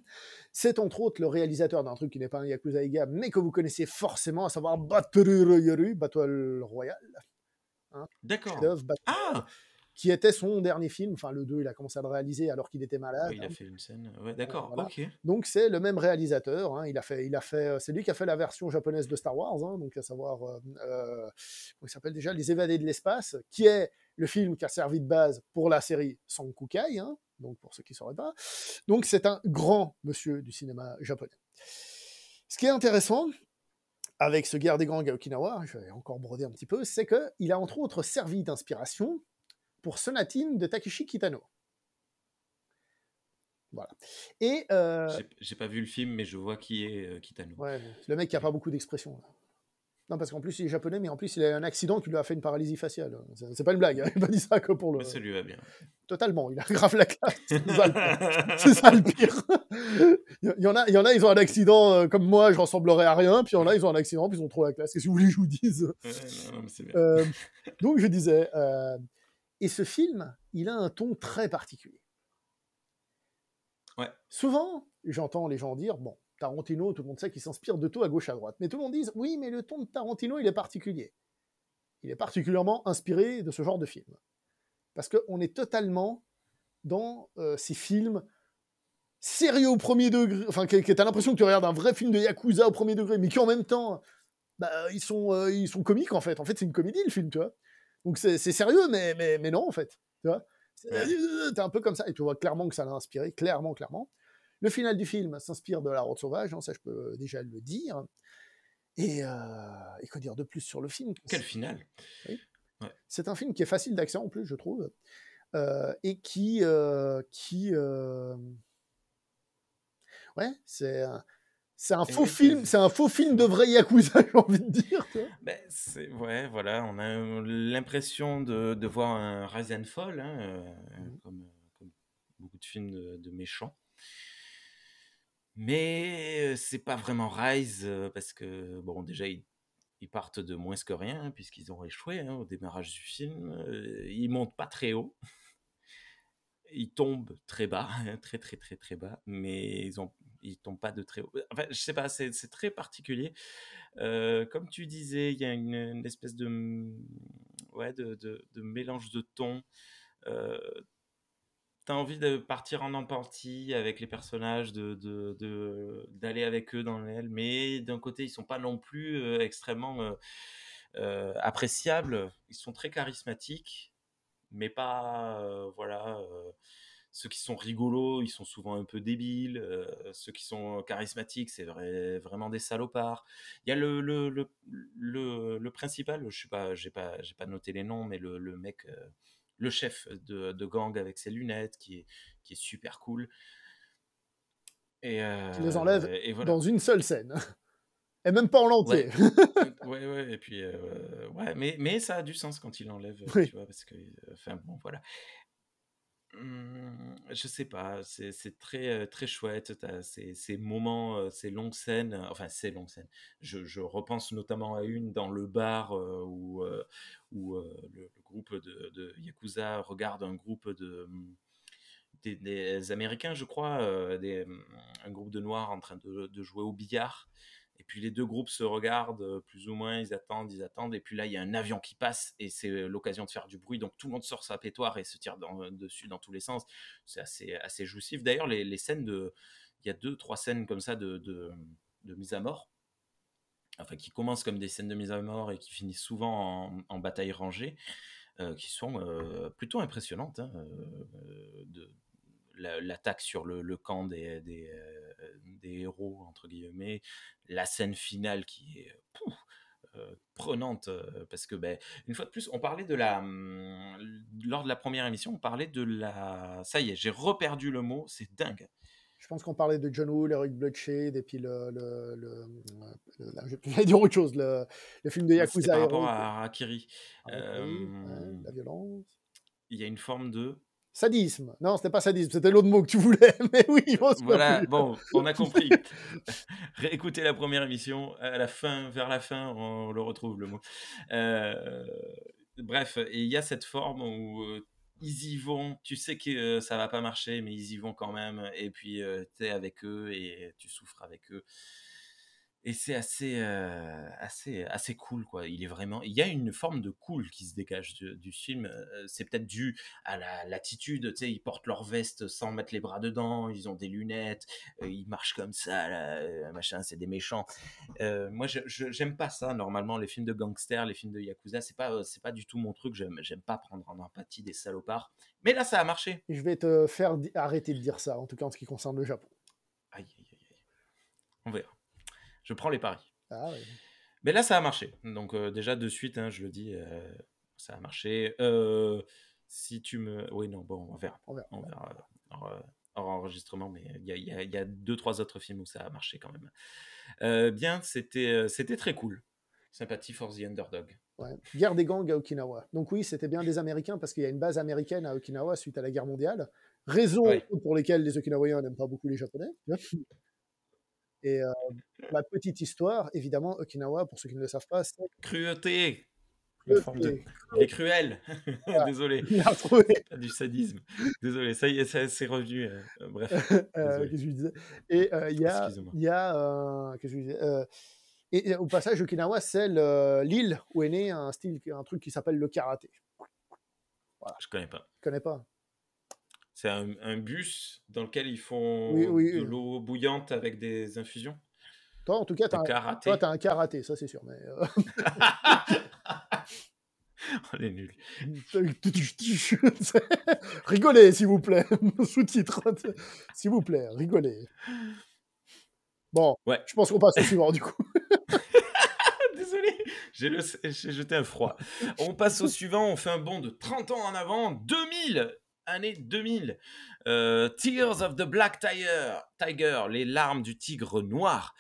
Speaker 2: C'est entre autres le réalisateur d'un truc qui n'est pas un Yakuza Iga, mais que vous connaissez forcément, à savoir Battle Royale. Battle Royale.
Speaker 1: Hein. D'accord. Ah
Speaker 2: qui était son dernier film. Enfin, le 2, il a commencé à le réaliser alors qu'il était malade.
Speaker 1: Il a
Speaker 2: hein.
Speaker 1: fait une scène. Ouais, d'accord,
Speaker 2: Voilà.
Speaker 1: ok.
Speaker 2: Donc c'est le même réalisateur. hein. Il a fait, il a fait, c'est lui qui a fait la version japonaise de Star Wars, hein, donc à savoir, euh, euh, il s'appelle déjà, Les Évadés de l'espace, qui est le film qui a servi de base pour la série Sankukai. donc pour ceux qui ne sauraient pas. Donc c'est un grand monsieur du cinéma japonais. Ce qui est intéressant avec ce Guerre des gangs à Okinawa, je vais encore broder un petit peu, c'est qu'il a entre autres servi d'inspiration pour Sonatine de Takeshi Kitano. Voilà. Et euh,
Speaker 1: J'ai- pas vu le film, mais je vois qui est euh, Kitano.
Speaker 2: Ouais, le mec qui a pas beaucoup d'expression. Non, parce qu'en plus, il est japonais, mais en plus, il a eu un accident qui lui a fait une paralysie faciale. C'est pas une blague, hein. il m'a dit ça que pour le.
Speaker 1: Mais ça lui va bien.
Speaker 2: Totalement, il a grave la classe. C'est ça le pire. Il y en a, il y en a, ils ont un accident euh, comme moi, je ressemblerais à rien, puis il y en a, ils ont un accident, puis ils ont trop la classe. Qu'est-ce que vous voulez que je vous dise?
Speaker 1: Non, non, bien.
Speaker 2: Euh, Donc, je disais, et ce film, il a un ton très particulier.
Speaker 1: Ouais.
Speaker 2: Souvent, j'entends les gens dire, bon, Tarantino, tout le monde sait qu'il s'inspire de tout à gauche à droite. Mais tout le monde dit, oui, mais le ton de Tarantino, il est particulier. Il est particulièrement inspiré de ce genre de film. Parce qu'on est totalement dans euh, ces films sérieux au premier degré, enfin, que, que tu as l'impression que tu regardes un vrai film de Yakuza au premier degré, mais qui en même temps, bah, ils, sont, euh, ils sont comiques en fait. En fait, c'est une comédie le film, tu vois. Donc c'est sérieux, mais, mais, mais non, en fait. Tu vois? C'est-
Speaker 1: Ouais.
Speaker 2: T'es un peu comme ça, et tu vois clairement que ça l'a inspiré, clairement, clairement. Le final du film s'inspire de La Route Sauvage, hein, ça je peux déjà le dire. Et, euh, et quoi dire de plus sur le film?
Speaker 1: Quel final?
Speaker 2: C'est un film qui est facile d'accès en plus, je trouve, euh, et qui, euh, qui, euh, ouais, c'est c'est un faux film,
Speaker 1: c'est-
Speaker 2: un faux film de vrai yakuza, j'ai envie de dire.
Speaker 1: Ben, c'est ouais, voilà, on a l'impression de, de voir un Rise and Fall, hein, euh,
Speaker 2: Mhm.
Speaker 1: comme, comme beaucoup de films de, de méchants. Mais euh, c'est pas vraiment Rise euh, parce que bon, déjà ils, ils partent de moins que rien hein, puisqu'ils ont échoué hein, au démarrage du film. Ils montent pas très haut, ils tombent très bas, très très très très bas, mais ils ont ils tombent pas de très haut. Enfin, je sais pas, c'est très particulier. Euh, comme tu disais, il y a une, espèce de, mm, ouais, de, mélange de tons. Euh, T'as envie de partir en empathie avec les personnages, de, d'aller avec eux dans l'aile, mais d'un côté, ils sont pas non plus euh, extrêmement euh, appréciables. Ils sont très charismatiques, mais pas, voilà. Euh, ceux qui sont rigolos, ils sont souvent un peu débiles. euh, ceux qui sont charismatiques, c'est vrai- vraiment des salopards. Il y a le, le, le, le, le principal, je sais pas, j'ai pas, j'ai pas noté les noms, mais le, le mec, euh, le chef de, de gang avec ses lunettes, qui est, qui est super cool. Et,
Speaker 2: Qui les enlève
Speaker 1: euh, et voilà.
Speaker 2: dans une seule scène. Et même pas en entier.
Speaker 1: Ouais, ouais, et puis, euh, ouais, mais, mais ça a du sens quand il l'enlève,
Speaker 2: Oui.
Speaker 1: tu vois, parce que, euh, enfin, bon, voilà. Hum, je sais pas, c'est très, très chouette, ces, moments, ces longues scènes, enfin, ces longues scènes. Je, repense notamment à une dans le bar où, où le, groupe de, de Yakuza regarde un groupe de. hum, Des, Américains, je crois, hum, un groupe de Noirs en train de, de jouer au billard. Et puis les deux groupes se regardent, euh, plus ou moins, ils attendent, ils attendent. Et puis là, il y a un avion qui passe et c'est euh, l'occasion de faire du bruit. Donc tout le monde sort sa pétoire et se tire dans- dessus dans tous les sens. C'est assez, jouissif. D'ailleurs, les, scènes de. Il y a deux, trois scènes comme ça de, mise à mort. Enfin, qui commencent comme des scènes de mise à mort et qui finissent souvent en, bataille rangée, euh, qui sont euh, plutôt impressionnantes. hein, euh, l'attaque sur le, le camp des, des, euh, des héros, entre guillemets, la scène finale qui est pouf, euh, prenante, euh, parce que, ben, une fois de plus, on parlait de la... hum, Lors de la première émission, on parlait de la... Ça y est, j'ai reperdu le mot, c'est dingue.
Speaker 2: Je pense qu'on parlait de John Woo, Eric Bloodshade, et puis le. le, le, le- là, je vais dire autre chose, le, le film de Yakuza
Speaker 1: par rapport à Euh,
Speaker 2: ouais, la violence.
Speaker 1: Il y a une forme de...
Speaker 2: Sadisme. Non, c'était pas sadisme, c'était l'autre mot que tu voulais. Mais oui, on se
Speaker 1: Voilà, bon, on a compris. Réécoutez la première émission, à la fin, vers la fin, on le retrouve le mot. Euh, bref, et il y a cette forme où euh, ils y vont, tu sais que euh, ça va pas marcher, mais ils y vont quand même, et puis tu es avec eux et tu souffres avec eux. Et c'est assez, euh, assez, assez cool, quoi. Il est vraiment, il y a une forme de cool qui se dégage du, du film. Euh, C'est peut-être dû à la l'attitude, tu sais, ils portent leur veste sans mettre les bras dedans, ils ont des lunettes, euh, ils marchent comme ça, là, machin, c'est des méchants. Euh, moi, j'aime pas ça. Normalement, les films de gangsters, les films de yakuza, c'est pas, c'est pas du tout mon truc. J'aime, j'aime pas prendre en empathie des salopards. Mais là, ça a marché.
Speaker 2: Je vais te faire arrêter de dire ça, en tout cas en ce qui concerne le Japon.
Speaker 1: Aïe, aïe, aïe. On verra. Je prends les paris.
Speaker 2: Ah, ouais.
Speaker 1: Mais là, ça a marché. Donc euh, déjà de suite, hein, je le dis, euh, ça a marché. Euh, si tu me, oui, non, bon, on verra.
Speaker 2: On verra.
Speaker 1: On verra hors, hors enregistrement, mais il y a, il y a- il y a deux, trois autres films où ça a marché quand même. Bien, c'était, c'était très cool. Sympathie for the underdog.
Speaker 2: Ouais. Guerre des gangs à Okinawa. Donc oui, c'était bien des Américains parce qu'il y a une base américaine à Okinawa suite à la guerre mondiale. Raison
Speaker 1: Ouais.
Speaker 2: pour lesquelles les Okinawaïens n'aiment pas beaucoup les Japonais. Et euh, la petite histoire, évidemment, Okinawa, pour ceux qui ne le savent pas, c'est
Speaker 1: Cruauté. Une forme de- Il est cruel. Désolé.
Speaker 2: Il a retrouvé.
Speaker 1: Pas du sadisme. Désolé, ça y est, ça- c'est revenu. euh, euh, bref.
Speaker 2: Euh, que je disais? Et euh, il y a, il y a euh, qu'est-ce que je disais? Euh, et, et au passage, Okinawa, c'est le- l'île où est né un style, un truc qui s'appelle le karaté.
Speaker 1: Je connais pas.
Speaker 2: Tu connais pas?
Speaker 1: C'est un, un bus dans lequel ils font
Speaker 2: Oui, oui,
Speaker 1: de
Speaker 2: oui.
Speaker 1: l'eau bouillante avec des infusions.
Speaker 2: Toi, en tout cas, t'as un,
Speaker 1: karaté.
Speaker 2: toi, t'as un karaté, ça c'est sûr. Mais euh,
Speaker 1: On est nuls.
Speaker 2: rigolez, s'il vous plaît. Sous-titres. S'il vous plaît, rigolez. Bon,
Speaker 1: Ouais.
Speaker 2: je pense qu'on passe au suivant du coup.
Speaker 1: Désolé, j'ai jeté un froid. On passe au suivant, on fait un bond de 30 ans en avant, 2000 année 2000. Euh, Tears of the Black Tiger, Tiger, les larmes du tigre noir.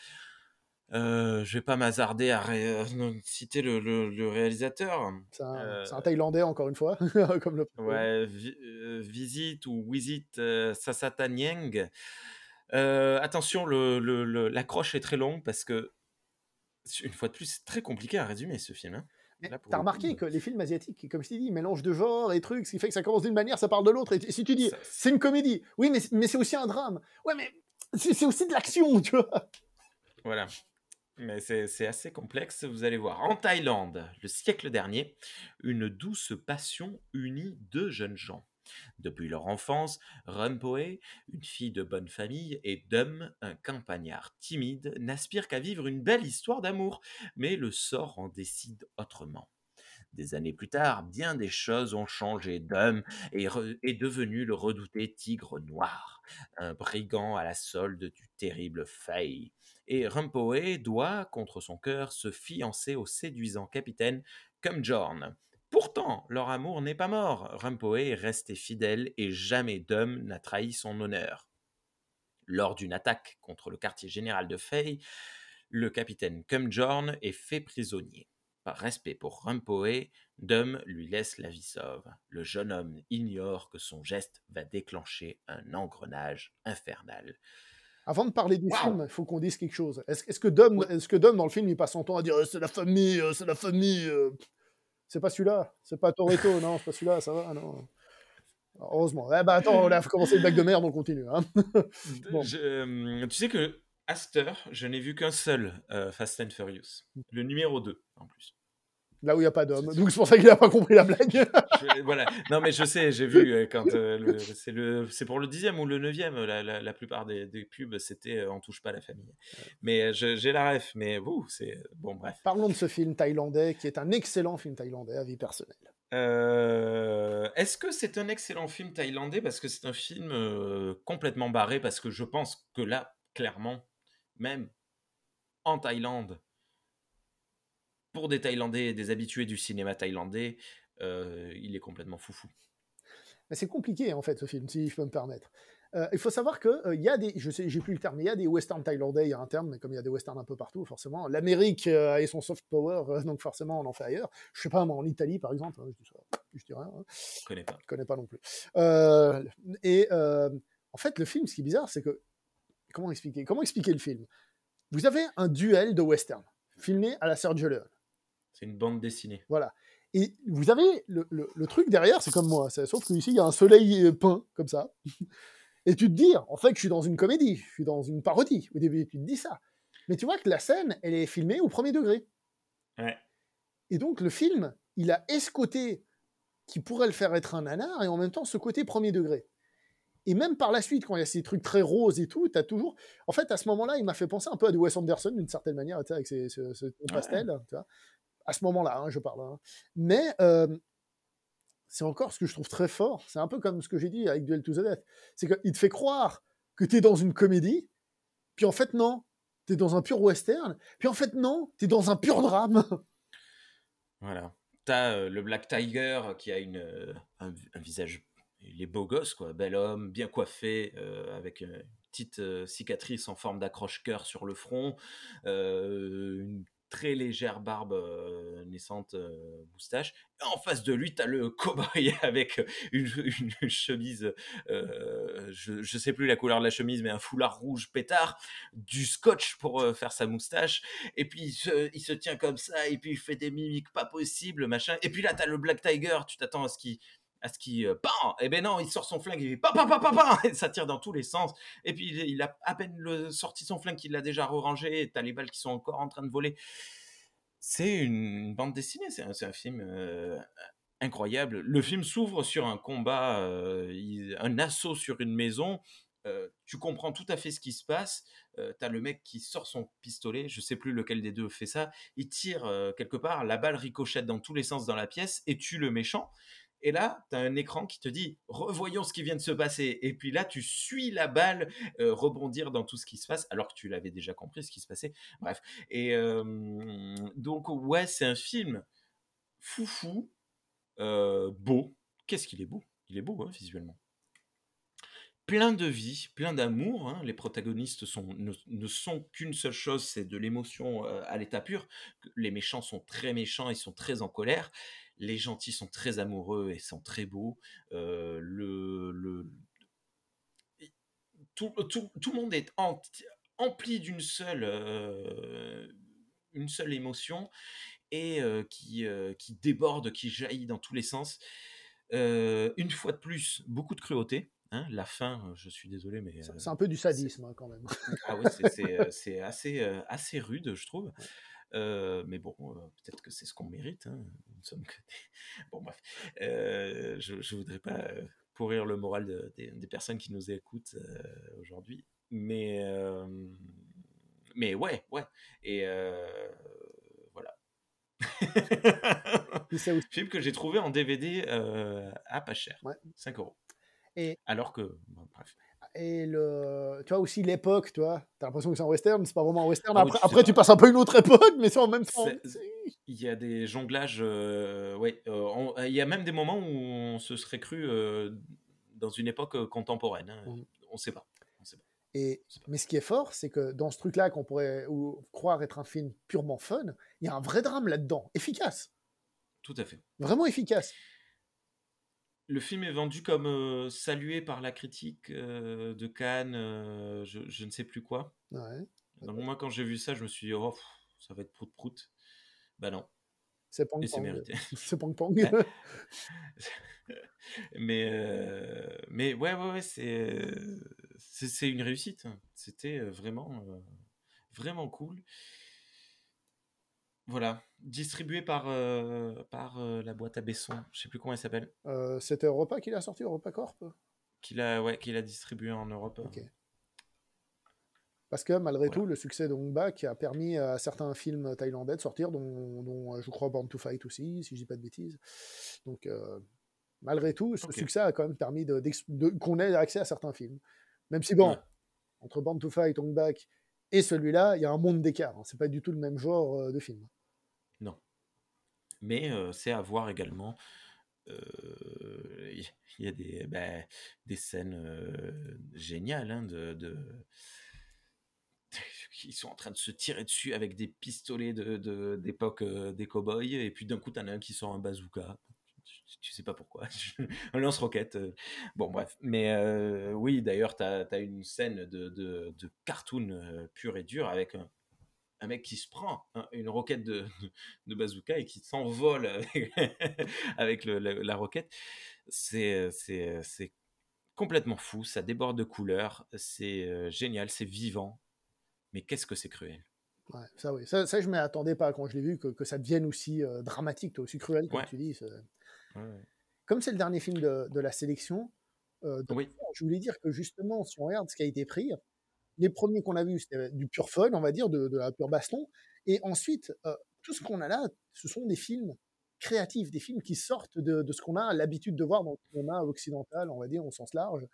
Speaker 1: Euh, je vais pas m'hasarder à ré- euh, citer le, le- le réalisateur.
Speaker 2: C'est un,
Speaker 1: Euh,
Speaker 2: c'est un Thaïlandais, encore une fois. comme le
Speaker 1: Ouais, vi- euh, Visit ou Visit euh, Sasata Nyeng. Attention, l'accroche est très longue parce que, une fois de plus, c'est très compliqué à résumer ce film. hein.
Speaker 2: Mais T'as remarqué que les films asiatiques, comme je t'ai dit, mélangent de genres et trucs, ce qui fait que ça commence d'une manière, ça parle de l'autre. Et si tu dis, c'est une comédie, oui, mais, mais c'est aussi un drame. Ouais, mais c'est c'est aussi de l'action, tu vois.
Speaker 1: Voilà. Mais c'est c'est assez complexe, vous allez voir. En Thaïlande, le siècle dernier, une douce passion unit deux jeunes gens. Depuis leur enfance, Rumpoe, une fille de bonne famille, et Dum, un campagnard timide, n'aspirent qu'à vivre une belle histoire d'amour, mais le sort en décide autrement. Des années plus tard, bien des choses ont changé. Dum est, devenu le redouté tigre noir, un brigand à la solde du terrible Faye et Rumpoe doit, contre son cœur, se fiancer au séduisant capitaine Cumjorn. Pourtant, leur amour n'est pas mort. Rumpoe est resté fidèle et jamais Dum n'a trahi son honneur. Lors d'une attaque contre le quartier général de Faye, le capitaine Cumjorn est fait prisonnier. Par respect pour Rumpoe, Dum lui laisse la vie sauve. Le jeune homme ignore que son geste va déclencher un engrenage infernal.
Speaker 2: Avant de parler du film, il faut qu'on dise quelque chose. Est-ce est-ce que, Dom,
Speaker 1: Ouais.
Speaker 2: est-ce que Dom, dans le film, il passe son temps à dire euh, c'est la famille, euh, c'est la famille euh. C'est pas celui-là. C'est pas Toretto, non, c'est pas celui-là, ça va, non. Heureusement. Eh ben attends, on a commencé une blague de merde, on continue. Hein. Bon.
Speaker 1: Je, euh, tu sais que à cette heure, je n'ai vu qu'un seul euh, Fast and Furious, le numéro 2 en plus.
Speaker 2: Là où il n'y a pas d'homme. Donc c'est pour ça qu'il a pas compris la blague.
Speaker 1: Je- voilà. Non mais je sais, j'ai vu euh, quand euh, c'est le c'est pour le dixième ou le neuvième, la, la, la plupart des, des pubs c'était euh, on touche pas la famille. Mais euh, j'ai la ref, mais ouh, c'est bon bref.
Speaker 2: Parlons de ce film thaïlandais, qui est un excellent film thaïlandais à vie personnelle.
Speaker 1: Euh, Est-ce que c'est un excellent film thaïlandais? Parce que c'est un film complètement barré parce que je pense que là clairement même en Thaïlande pour des Thaïlandais et des habitués du cinéma thaïlandais euh, il est complètement foufou.
Speaker 2: Mais c'est compliqué en fait ce film, si je peux me permettre. Euh, il faut savoir que euh, il y a des, je sais, j'ai plus le terme, mais il y a des westerns thaïlandais, il y a un terme, mais comme il y a des westerns un peu partout, forcément, l'Amérique euh, a son soft power, euh, donc forcément on en fait ailleurs. Je sais pas, moi en Italie par exemple, hein, je dis ça, je dis rien, hein,
Speaker 1: Je connais pas.
Speaker 2: je connais pas non plus. Euh, et euh, en fait, le film, ce qui est bizarre, c'est que comment expliquer, comment expliquer le film? Vous avez un duel de western filmé à la Sergio Leone.
Speaker 1: C'est une bande dessinée.
Speaker 2: Voilà. Et vous avez le, le- le truc derrière, c'est comme moi. Sauf qu'ici, il y a un soleil euh, peint, comme ça. Et tu te dis, en fait, je suis dans une comédie, je suis dans une parodie. Au début, tu te dis ça. Mais tu vois que la scène, elle est filmée au premier degré.
Speaker 1: Ouais.
Speaker 2: Et donc, le film, il a ce côté qui pourrait le faire être un nanar, et en même temps, ce côté premier degré. Et même par la suite, quand il y a ces trucs très roses et tout, tu as toujours. En fait, à ce moment-là, il m'a fait penser un peu à du Wes Anderson d'une certaine manière, avec ses, ce, ce pastel. Tu vois à ce moment-là, hein, je parle. Hein. Mais euh, c'est encore ce que je trouve très fort. C'est un peu comme ce que j'ai dit avec Duel to the Death. C'est qu'il te fait croire que tu es dans une comédie, puis en fait, non, tu es dans un pur western, puis en fait, non, tu es dans un pur drame.
Speaker 1: Voilà. Tu as euh, le Black Tiger qui a une, euh, un, visage. Il est beau gosse, quoi. Bel homme, bien coiffé, avec une petite cicatrice en forme d'accroche-cœur sur le front, très légère barbe naissante, moustache. en face de lui, tu as le cowboy avec une, chemise, je ne sais plus la couleur de la chemise, mais un foulard rouge pétard, du scotch pour faire sa moustache. Et puis il se, tient comme ça, et puis il fait des mimiques pas possibles, machin. Et puis là, tu as le Black Tiger, tu t'attends à ce qu'il à ce qui, euh, et eh ben non, il sort son flingue, il fait pam, pam, pam, et ça tire dans tous les sens. Et puis il, a à peine sorti son flingue qu'il l'a déjà re-rangé, et t'as les balles qui sont encore en train de voler. C'est une bande dessinée, c'est un, film euh, incroyable. Le film s'ouvre sur un combat, euh, un assaut sur une maison. Tu comprends tout à fait ce qui se passe. Euh, tu as le mec qui sort son pistolet, je sais plus lequel des deux fait ça. Il tire quelque part, la balle ricochette dans tous les sens dans la pièce et tue le méchant. Et là, tu as un écran qui te dit revoyons ce qui vient de se passer. Et puis là, tu suis la balle euh, rebondir dans tout ce qui se passe, alors que tu l'avais déjà compris ce qui se passait. Bref. Et donc, ouais, c'est un film foufou, euh, beau. Qu'est-ce qu'il est beau? Il est beau, hein, visuellement. Plein de vie, plein d'amour. Hein. Les protagonistes sont, ne, sont qu'une seule chose, c'est de l'émotion euh, à l'état pur. Les méchants sont très méchants, ils sont très en colère les gentils sont très amoureux et sont très beaux. Euh, le, tout, le monde est empli d'une seule, euh, une seule émotion et euh, qui, qui déborde, qui jaillit dans tous les sens. une fois de plus, beaucoup de cruauté. Hein, la fin, je suis désolé, mais.
Speaker 2: C'est un peu du sadisme hein, quand même.
Speaker 1: ah oui, c'est assez, assez rude, je trouve mais bon, peut-être que c'est ce qu'on mérite. Hein. Bon, bref. je ne voudrais pas pourrir le moral des, personnes qui nous écoutent aujourd'hui. Mais, mais ouais, ouais. Et voilà. Film que j'ai trouvé en DVD à pas cher. 5 euros. Et... Alors que, bref
Speaker 2: et le, tu vois aussi l'époque, tu vois, t'as l'impression que c'est un western, mais c'est pas vraiment un western. Ah après, tu passes un peu une autre époque, mais c'est en même temps.
Speaker 1: Il y a des jonglages, euh, ouais, euh, il y a même des moments où on se serait cru euh, dans une époque contemporaine. Hein. Mmh. On sait pas. sait pas.
Speaker 2: Et, mais ce qui est fort, c'est que dans ce truc-là, qu'on pourrait croire être un film purement fun, il y a un vrai drame là-dedans, efficace.
Speaker 1: Tout à fait.
Speaker 2: Vraiment efficace
Speaker 1: le film est vendu comme salué par la critique de Cannes, je, ne sais plus quoi. Donc moi, quand j'ai vu ça, je me suis dit, oh, ça va être prout prout. Bah non.
Speaker 2: C'est pong c'est mérité. c'est pong pong.
Speaker 1: mais, mais ouais, ouais, ouais c'est, c'est, une réussite. C'était vraiment, vraiment cool. Voilà, distribué par, euh, par euh, la boîte à Besson. Je sais plus comment elle s'appelle.
Speaker 2: Euh, C'était Europa qui l'a sorti, Europa Corp?
Speaker 1: Qu'il a, ouais, qu'il a distribué en Europe.
Speaker 2: Parce que malgré tout, le succès de Hong Bak a permis à certains films thaïlandais de sortir, dont, je crois Born to Fight aussi, si je dis pas de bêtises. Donc malgré tout, ce succès a quand même permis de, qu'on ait accès à certains films. Même si bon, entre Born to Fight, Hong Bak et celui-là, il y a un monde d'écart. Hein. C'est pas du tout le même genre de film.
Speaker 1: Mais c'est à voir également. Il y a des, bah, des scènes géniales hein, de, de... sont en train de se tirer dessus avec des pistolets d'époque de, des cowboys et puis d'un coup t'en as un qui sort un bazooka. Tu sais pas pourquoi. Un lance-roquette bon bref. Mais oui d'ailleurs tu as, une scène de, de, de cartoon pur et dur avec un, un mec qui se prend une roquette de, de, bazooka et qui s'envole avec, la, roquette, c'est complètement fou, ça déborde de couleurs, c'est euh, génial, c'est vivant, mais qu'est-ce que c'est cruel
Speaker 2: Ouais, ça oui. Ça, ça je m'y attendais pas quand je l'ai vu, que, que ça devienne aussi euh, dramatique, aussi cruel, comme
Speaker 1: Ouais.
Speaker 2: tu dis.
Speaker 1: Ouais.
Speaker 2: Comme c'est le dernier film de, de la sélection, euh,
Speaker 1: Oui,
Speaker 2: je voulais dire que justement, si on regarde ce qui a été pris, les premiers qu'on a vus, c'était du pur fun, on va dire, de, la pure baston. Et ensuite, euh, tout ce qu'on a là, ce sont des films créatifs, des films qui sortent de, ce qu'on a l'habitude de voir dans le cinéma occidental, on va dire, au sens large.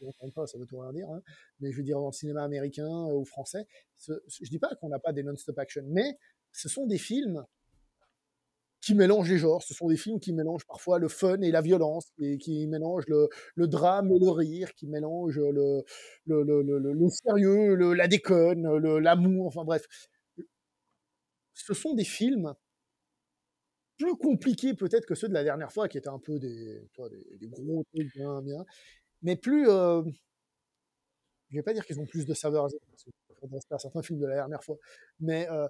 Speaker 2: Une fois, ça veut tout rien dire, hein, mais je veux dire dans le cinéma américain euh, ou français. Ce, ce- je dis pas qu'on n'a pas des non-stop action, mais ce sont des films qui mélangent les genres. Ce sont des films qui mélangent parfois le fun et la violence, et qui mélangent le, drame et le rire, qui mélangent le, sérieux, la déconne, l'amour, enfin bref. Ce sont des films plus compliqués peut-être que ceux de la dernière fois, qui étaient un peu des, gros trucs bien, bien, mais plus... euh, je vais pas dire qu'ils ont plus de saveur, parce que certains films de la dernière fois, mais euh,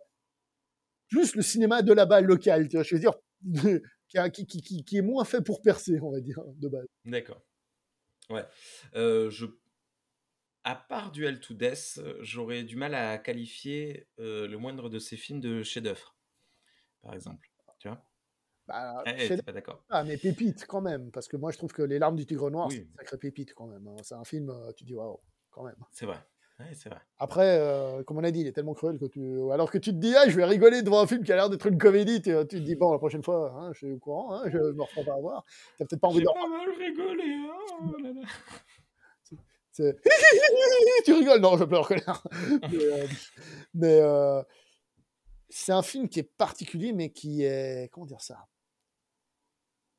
Speaker 2: plus le cinéma de là-bas local, tu vois, je veux dire, qui, a- qui, qui, qui- qui est moins fait pour percer, on va dire, de base.
Speaker 1: d'accord. Ouais. Euh, je... À part Duel to Death, j'aurais du mal à qualifier euh, le moindre de ces films de chef-d'œuvre, par exemple. Tu vois
Speaker 2: Bah,
Speaker 1: Eh,
Speaker 2: chef-
Speaker 1: pas d'accord
Speaker 2: ah, mais pépite quand même, parce que moi je trouve que Les larmes du tigre noir,
Speaker 1: Oui.
Speaker 2: c'est une sacrée pépite quand même. hein. C'est un film, euh, tu dis waouh, quand même.
Speaker 1: C'est vrai. Ouais, c'est vrai.
Speaker 2: Après, euh, comme on a dit, il est tellement cruel que tu. Alors que tu te dis, ah, je vais rigoler devant un film qui a l'air d'être une comédie, tu, tu te dis, bon, la prochaine fois, hein, je suis au courant, hein, je me reprends pas à voir. T'as peut-être pas envie de.
Speaker 1: pas mal rigolé. hein, oh là là.
Speaker 2: C'est- tu rigoles Non, je pleure colère. mais euh, mais, euh, c'est un film qui est particulier, mais qui est. Comment dire ça?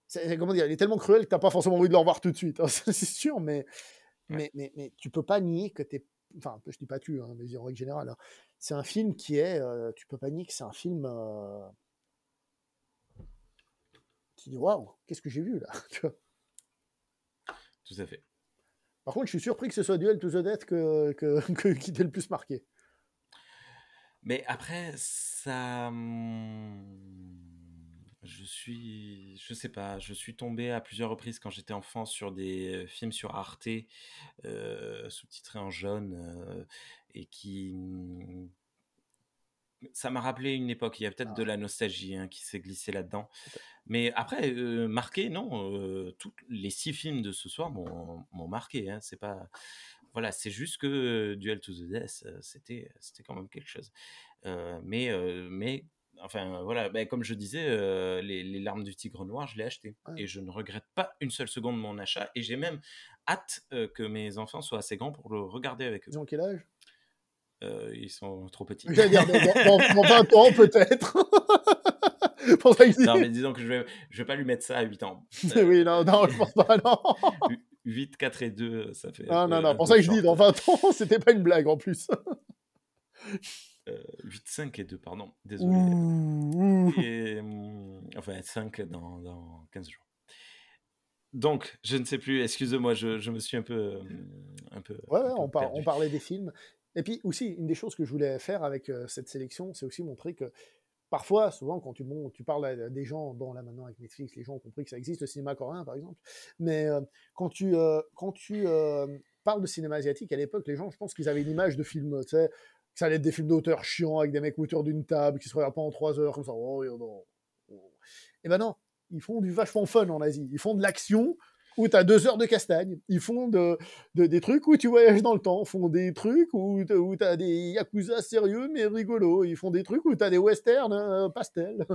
Speaker 2: C'est- Comment dire Il est tellement cruel que t'as pas forcément envie de le revoir tout de suite, hein, c'est sûr, mais, mais, mais, mais tu peux pas nier que t'es. Enfin, je dis pas tu, hein, mais en règle générale. hein. C'est un film qui est. euh, tu peux pas nier que c'est un film. euh, qui dit waouh, qu'est-ce que j'ai vu là tu vois
Speaker 1: Tout à fait.
Speaker 2: Par contre, je suis surpris que ce soit Duel to the Death que, que, que- qui t'ait le plus marqué.
Speaker 1: Mais après, ça. Je suis. Je sais pas. Je suis tombé à plusieurs reprises quand j'étais enfant sur des films sur Arte, euh, sous-titrés en jaune, euh, et qui. hum, Ça m'a rappelé une époque. Il y a peut-être
Speaker 2: Ah
Speaker 1: de la nostalgie hein, qui s'est glissée là-dedans. Mais après, euh, marqué, non. tous les six films de ce soir m'ont marqué. Hein, c'est pas. Voilà, c'est juste que Duel to the Death, c'était c'était quand même quelque chose. Mais, mais, enfin, voilà, ben, comme je disais, euh, les, les larmes du tigre noir, je l'ai acheté.
Speaker 2: Ouais.
Speaker 1: Et je ne regrette pas une seule seconde mon achat. Et j'ai même hâte euh, que mes enfants soient assez grands pour le regarder avec eux.
Speaker 2: Ils ont quel âge?
Speaker 1: Euh, ils sont trop petits.
Speaker 2: Dans, dans- dans 20 ans peut-être.
Speaker 1: Non, mais disons que je vais, je vais pas lui mettre ça à 8 ans.
Speaker 2: oui, non, non, je pense pas, non.
Speaker 1: 8, 4 et 2, ça fait.
Speaker 2: Non, non,
Speaker 1: euh,
Speaker 2: non,
Speaker 1: un
Speaker 2: pour ça que je dis, dans 20 ans, c'était pas une blague en plus.
Speaker 1: Euh, 8, 5 et 2, pardon. Désolé. Et, hum, enfin, 5 dans, dans 15 jours. Donc, je ne sais plus, excuse-moi, je, je me suis un peu. euh, Un peu
Speaker 2: Ouais,
Speaker 1: un
Speaker 2: ouais,
Speaker 1: peu
Speaker 2: on, par-
Speaker 1: perdu.
Speaker 2: on parlait des films. Et puis aussi, une des choses que je voulais faire avec euh, cette sélection, c'est aussi montrer que parfois, souvent, quand tu, bon, tu parles à des gens, bon, là maintenant avec Netflix, les gens ont compris que ça existe, le cinéma coréen par exemple, mais euh, quand tu, euh, quand tu parles de cinéma asiatique, à l'époque, les gens, je pense qu'ils avaient une image de film, tu sais, ça allait être des films d'auteur chiants avec des mecs autour d'une table qui se regardent pas en trois heures, comme ça, oh, oh. Oh. Et ben non, ils font du vachement fun en Asie. Ils font de l'action où tu as deux heures de castagne. Ils font de, de- des trucs où tu voyages dans le temps. Ils font des trucs où tu as des yakuza sérieux mais rigolos. Ils font des trucs où tu as des westerns euh, pastels.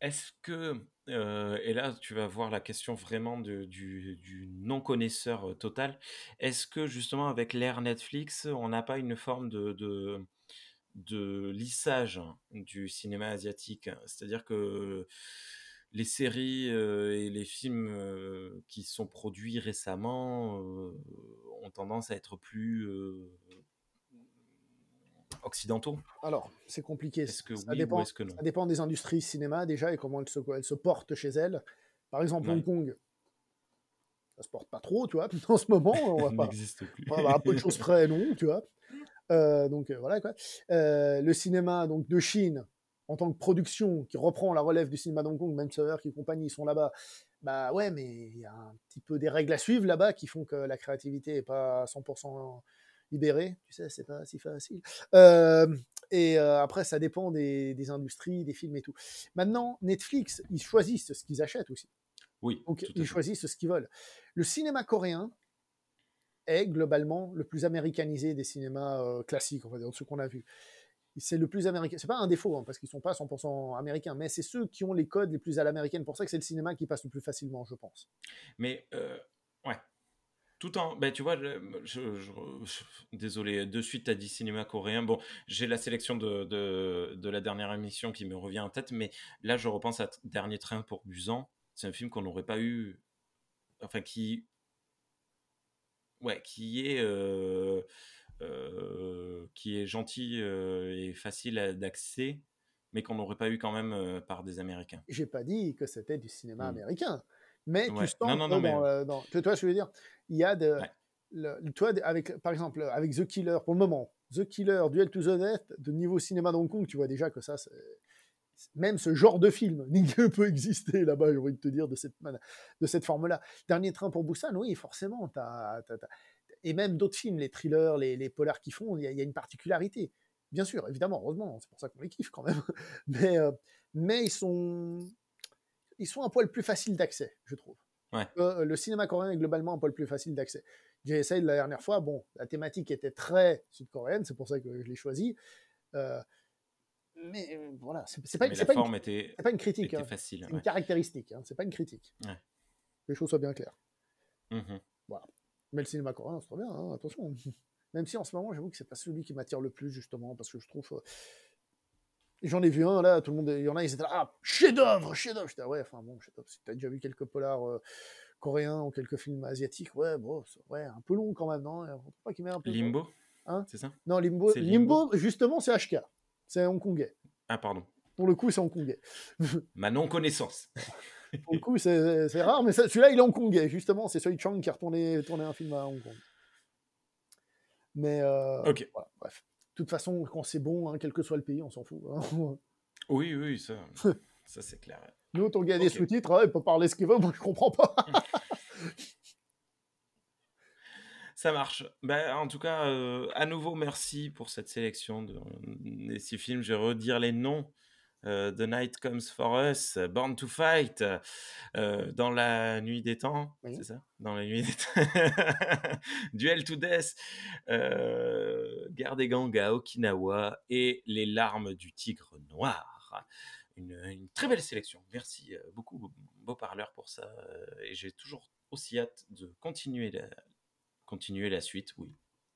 Speaker 1: Est-ce que, euh, et là tu vas voir la question vraiment du, non-connaisseur euh, total, est-ce que justement avec l'ère Netflix, on n'a pas une forme de, lissage du cinéma asiatique? C'est-à-dire que les séries euh, et les films qui sont produits récemment ont tendance à être plus occidentaux.
Speaker 2: Alors, c'est compliqué.
Speaker 1: Est-ce que
Speaker 2: ça,
Speaker 1: oui
Speaker 2: dépend,
Speaker 1: ou est-ce que non?
Speaker 2: ça dépend des industries cinéma déjà et comment elles se, elles se portent chez elles. Par exemple,
Speaker 1: Ouais.
Speaker 2: Hong Kong, ça se porte pas trop, tu vois. En ce moment, on va pas.
Speaker 1: plus.
Speaker 2: À peu de choses près, non, tu vois. Euh, donc euh, voilà quoi. Euh, le cinéma donc de Chine en tant que production qui reprend la relève du cinéma d'Hong Kong, même Sawer qui compagnie sont là-bas. Bah ouais, mais il y a un petit peu des règles à suivre là-bas qui font que la créativité est pas à 100% libéré, tu sais, c'est pas si facile. Euh, et euh, après, ça dépend des, des, industries, des films et tout. Maintenant, Netflix, ils choisissent ce qu'ils achètent aussi.
Speaker 1: Oui.
Speaker 2: Donc, ils choisissent ce qu'ils veulent. Le cinéma coréen est globalement le plus américanisé des cinémas euh, classiques, on va dire, de ceux qu'on a vus. C'est le plus américain. C'est pas un défaut, hein, parce qu'ils sont pas 100% américains, mais c'est ceux qui ont les codes les plus à l'américaine. Pour ça que c'est le cinéma qui passe le plus facilement, je pense.
Speaker 1: Mais, tout en, ben, tu vois, je, désolé, de suite, tu as dit cinéma coréen. Bon, j'ai la sélection de, de, de, la dernière émission qui me revient en tête, mais là, je repense à Dernier train pour Busan. C'est un film qu'on n'aurait pas eu. Enfin, qui. Ouais, qui est. Euh, euh, qui est gentil euh, et facile d'accès, mais qu'on n'aurait pas eu quand même par des Américains.
Speaker 2: J'ai pas dit que c'était du cinéma mmh. américain. Mais tu sens non, non, non, dans, tu vois, je veux dire, il y a de, le, toi, avec, par exemple, avec The Killer, pour le moment, The Killer, Duel to the Death, de niveau cinéma de Hong Kong, tu vois déjà que ça, même ce genre de film ne peut exister là-bas, j'ai envie de te dire, de cette, de cette forme-là. Dernier train pour Busan, oui, forcément, et même d'autres films, les thrillers, les, les polars qui font, il y, a une particularité. Bien sûr, évidemment, heureusement, c'est pour ça qu'on les kiffe quand même. Mais, euh, mais ils sont ils sont un poil plus faciles d'accès, je trouve.
Speaker 1: Euh,
Speaker 2: le cinéma coréen est globalement un poil plus facile d'accès. J'ai essayé la dernière fois, bon, la thématique était très sud-coréenne, c'est pour ça que je l'ai choisi. Euh, mais euh, voilà, c'est pas, pas, une, était, pas une critique. Hein. C'est une caractéristique, hein, c'est pas une critique. Que les choses soient bien claires.
Speaker 1: Mmh
Speaker 2: voilà. Mais le cinéma coréen, c'est trop bien, hein, attention. Même si en ce moment, j'avoue que c'est pas celui qui m'attire le plus, justement, parce que je trouve J'en ai vu un là, tout le monde, il y en a, ils étaient là, ah, chef-d'œuvre, chef-d'œuvre. J'étais, ouais, enfin bon, chef-d'œuvre. Si t'as déjà vu quelques polars euh, coréens ou quelques films asiatiques, ouais, bon, ouais, un peu long quand même, non
Speaker 1: pas met un peu Limbo
Speaker 2: hein?
Speaker 1: C'est ça?
Speaker 2: Non, Limbo, Limbo, justement, c'est HK. C'est hongkongais.
Speaker 1: Ah, pardon.
Speaker 2: Pour le coup, c'est hongkongais.
Speaker 1: Ma non-connaissance.
Speaker 2: Pour le coup, c'est rare, mais celui-là, il est hongkongais. Justement, c'est Soi Chang qui a retourné, tourné un film à Hong Kong. Mais, euh,
Speaker 1: ok.
Speaker 2: Voilà, bref toute façon, quand c'est bon, hein, quel que soit le pays, on s'en fout. Hein.
Speaker 1: oui, oui, ça, ça c'est clair.
Speaker 2: Nous, on gagne des sous-titres, hein, il peut parler ce qu'il veut, moi je comprends pas.
Speaker 1: Ça marche. Ben, en tout cas, euh, à nouveau, merci pour cette sélection de, de ces films. Je vais redire les noms The Night Comes for Us, Born to Fight, euh, Dans la nuit des temps, c'est ça? Dans la nuit des temps. Duel to Death, euh, Guerre des gangs à Okinawa et Les larmes du tigre noir. Une, très belle sélection. Merci beaucoup, beau parleur, pour ça. Et j'ai toujours aussi hâte de continuer la, continuer la suite, oui.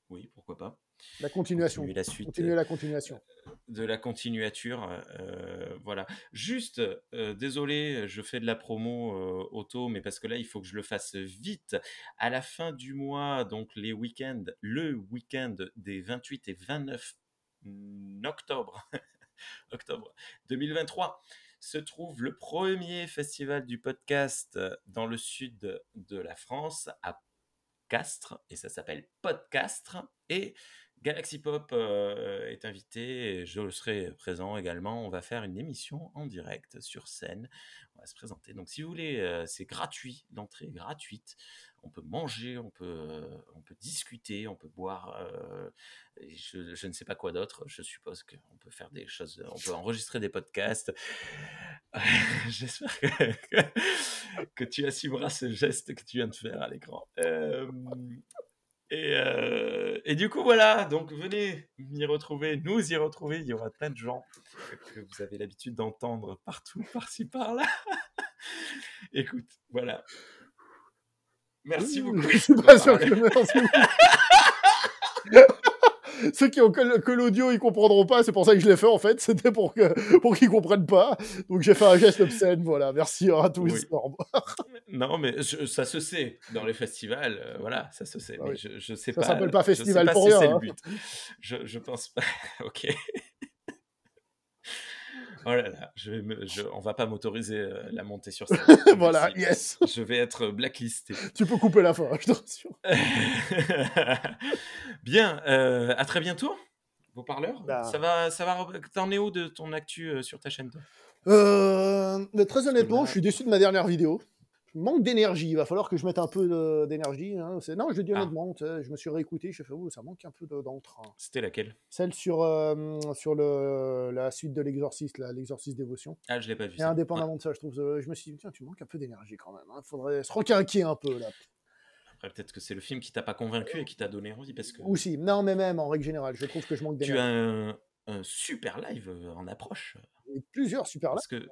Speaker 1: Oui, pourquoi pas.
Speaker 2: La continuation. la suite. Continuer la continuation.
Speaker 1: De la continuature. Euh, voilà. Juste, euh, désolé, je fais de la promo euh, auto, mais parce que là, il faut que je le fasse vite. À la fin du mois, donc les week-ends, le week-end des 28 et 29 octobre, octobre 2023, se trouve le premier festival du podcast dans le sud de la France, à Castres, et ça s'appelle Podcastre. Et Galaxy Pop euh, est invité, je serai présent également. On va faire une émission en direct sur scène. On va se présenter. Donc, si vous voulez, euh, c'est gratuit, l'entrée est gratuite. On peut manger, on peut, euh, on peut discuter, on peut boire. Je, je, ne sais pas quoi d'autre. Je suppose qu'on peut faire des choses. On peut enregistrer des podcasts. J'espère que, que, tu assumeras ce geste que tu viens de faire à l'écran. Euh, et, du coup, voilà, donc venez m'y retrouver, nous y retrouver. Il y aura plein de gens que vous avez l'habitude d'entendre partout, par-ci, par-là. Écoute, voilà. Merci beaucoup. Je suis pas sûr que merci
Speaker 2: ceux qui ont que, l'audio, ils comprendront pas. C'est pour ça que je l'ai fait en fait. C'était pour que pour qu'ils comprennent pas. Donc j'ai fait un geste obscène. Voilà. Merci à tous.
Speaker 1: non, mais ça se sait dans les festivals. Euh, voilà, ça se sait. Ah mais je, je sais
Speaker 2: ça
Speaker 1: pas.
Speaker 2: Ça s'appelle pas festival pour rien. C'est le
Speaker 1: hein. but. Je, je pense pas. ok. Oh là là, je vais je, on va pas m'autoriser euh, la montée sur scène.
Speaker 2: voilà, yes.
Speaker 1: Je vais être blacklisté.
Speaker 2: Tu peux couper la fin, je te
Speaker 1: Bien, euh, à très bientôt, vos parleurs. Bah. Ça va, ça va. T'en es où de ton actu euh, sur ta chaîne toi?
Speaker 2: Euh, Très honnêtement, je suis déçu de ma dernière vidéo. Manque d'énergie. Il va falloir que je mette un peu d'énergie. Hein. Non, je le dis
Speaker 1: Ah.
Speaker 2: honnêtement, tu sais, je me suis réécouté, je fais, oh, ça manque un peu de- d'entrain.
Speaker 1: C'était laquelle?
Speaker 2: Celle sur, euh, sur le, la suite de l'exorciste, l'exorciste dévotion.
Speaker 1: Ah, je l'ai pas vu.
Speaker 2: Et
Speaker 1: ça. Ouais.
Speaker 2: indépendamment de ça, je trouve, euh, je me suis dit, tiens, tu manques un peu d'énergie quand même. Il faudrait se requinquer un peu là.
Speaker 1: Après, peut-être que c'est le film qui t'a pas convaincu et qui t'a donné envie parce que
Speaker 2: Aussi, non, mais même en règle générale, je trouve que je manque
Speaker 1: tu
Speaker 2: d'énergie.
Speaker 1: as un, un super live euh, en approche.
Speaker 2: Et Plusieurs super là.
Speaker 1: Parce que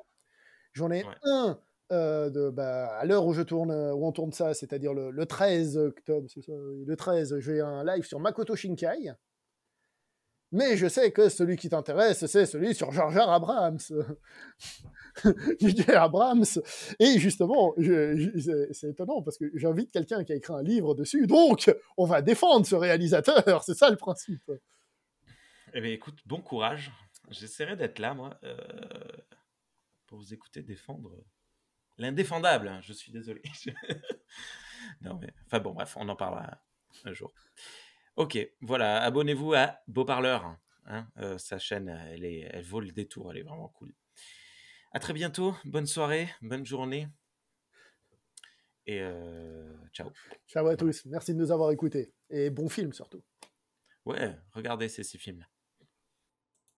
Speaker 2: J'en ai
Speaker 1: Ouais.
Speaker 2: un euh, de, bah, à l'heure où je tourne, euh, où on tourne ça, c'est-à-dire le, le 13 octobre, le 13, j'ai un live sur Makoto Shinkai. Mais je sais que celui qui t'intéresse, c'est celui sur Jar Jar Abrams. J.J. Abrams. Et justement, c'est étonnant parce que j'invite quelqu'un qui a écrit un livre dessus. Donc, on va défendre ce réalisateur. C'est ça le principe.
Speaker 1: Eh bien, écoute, bon courage. J'essaierai d'être là, moi, euh, pour vous écouter défendre l'indéfendable. hein. Je suis désolé. non, mais enfin bon, bref, on en parlera un jour. Ok, voilà, abonnez-vous à Beau Parleur. hein. Euh, sa chaîne, elle, est, elle vaut le détour, elle est vraiment cool. À très bientôt, bonne soirée, bonne journée. Et euh, ciao.
Speaker 2: Ciao à tous. Merci de nous avoir écoutés. Et bon film surtout.
Speaker 1: Ouais, regardez ces six films-là.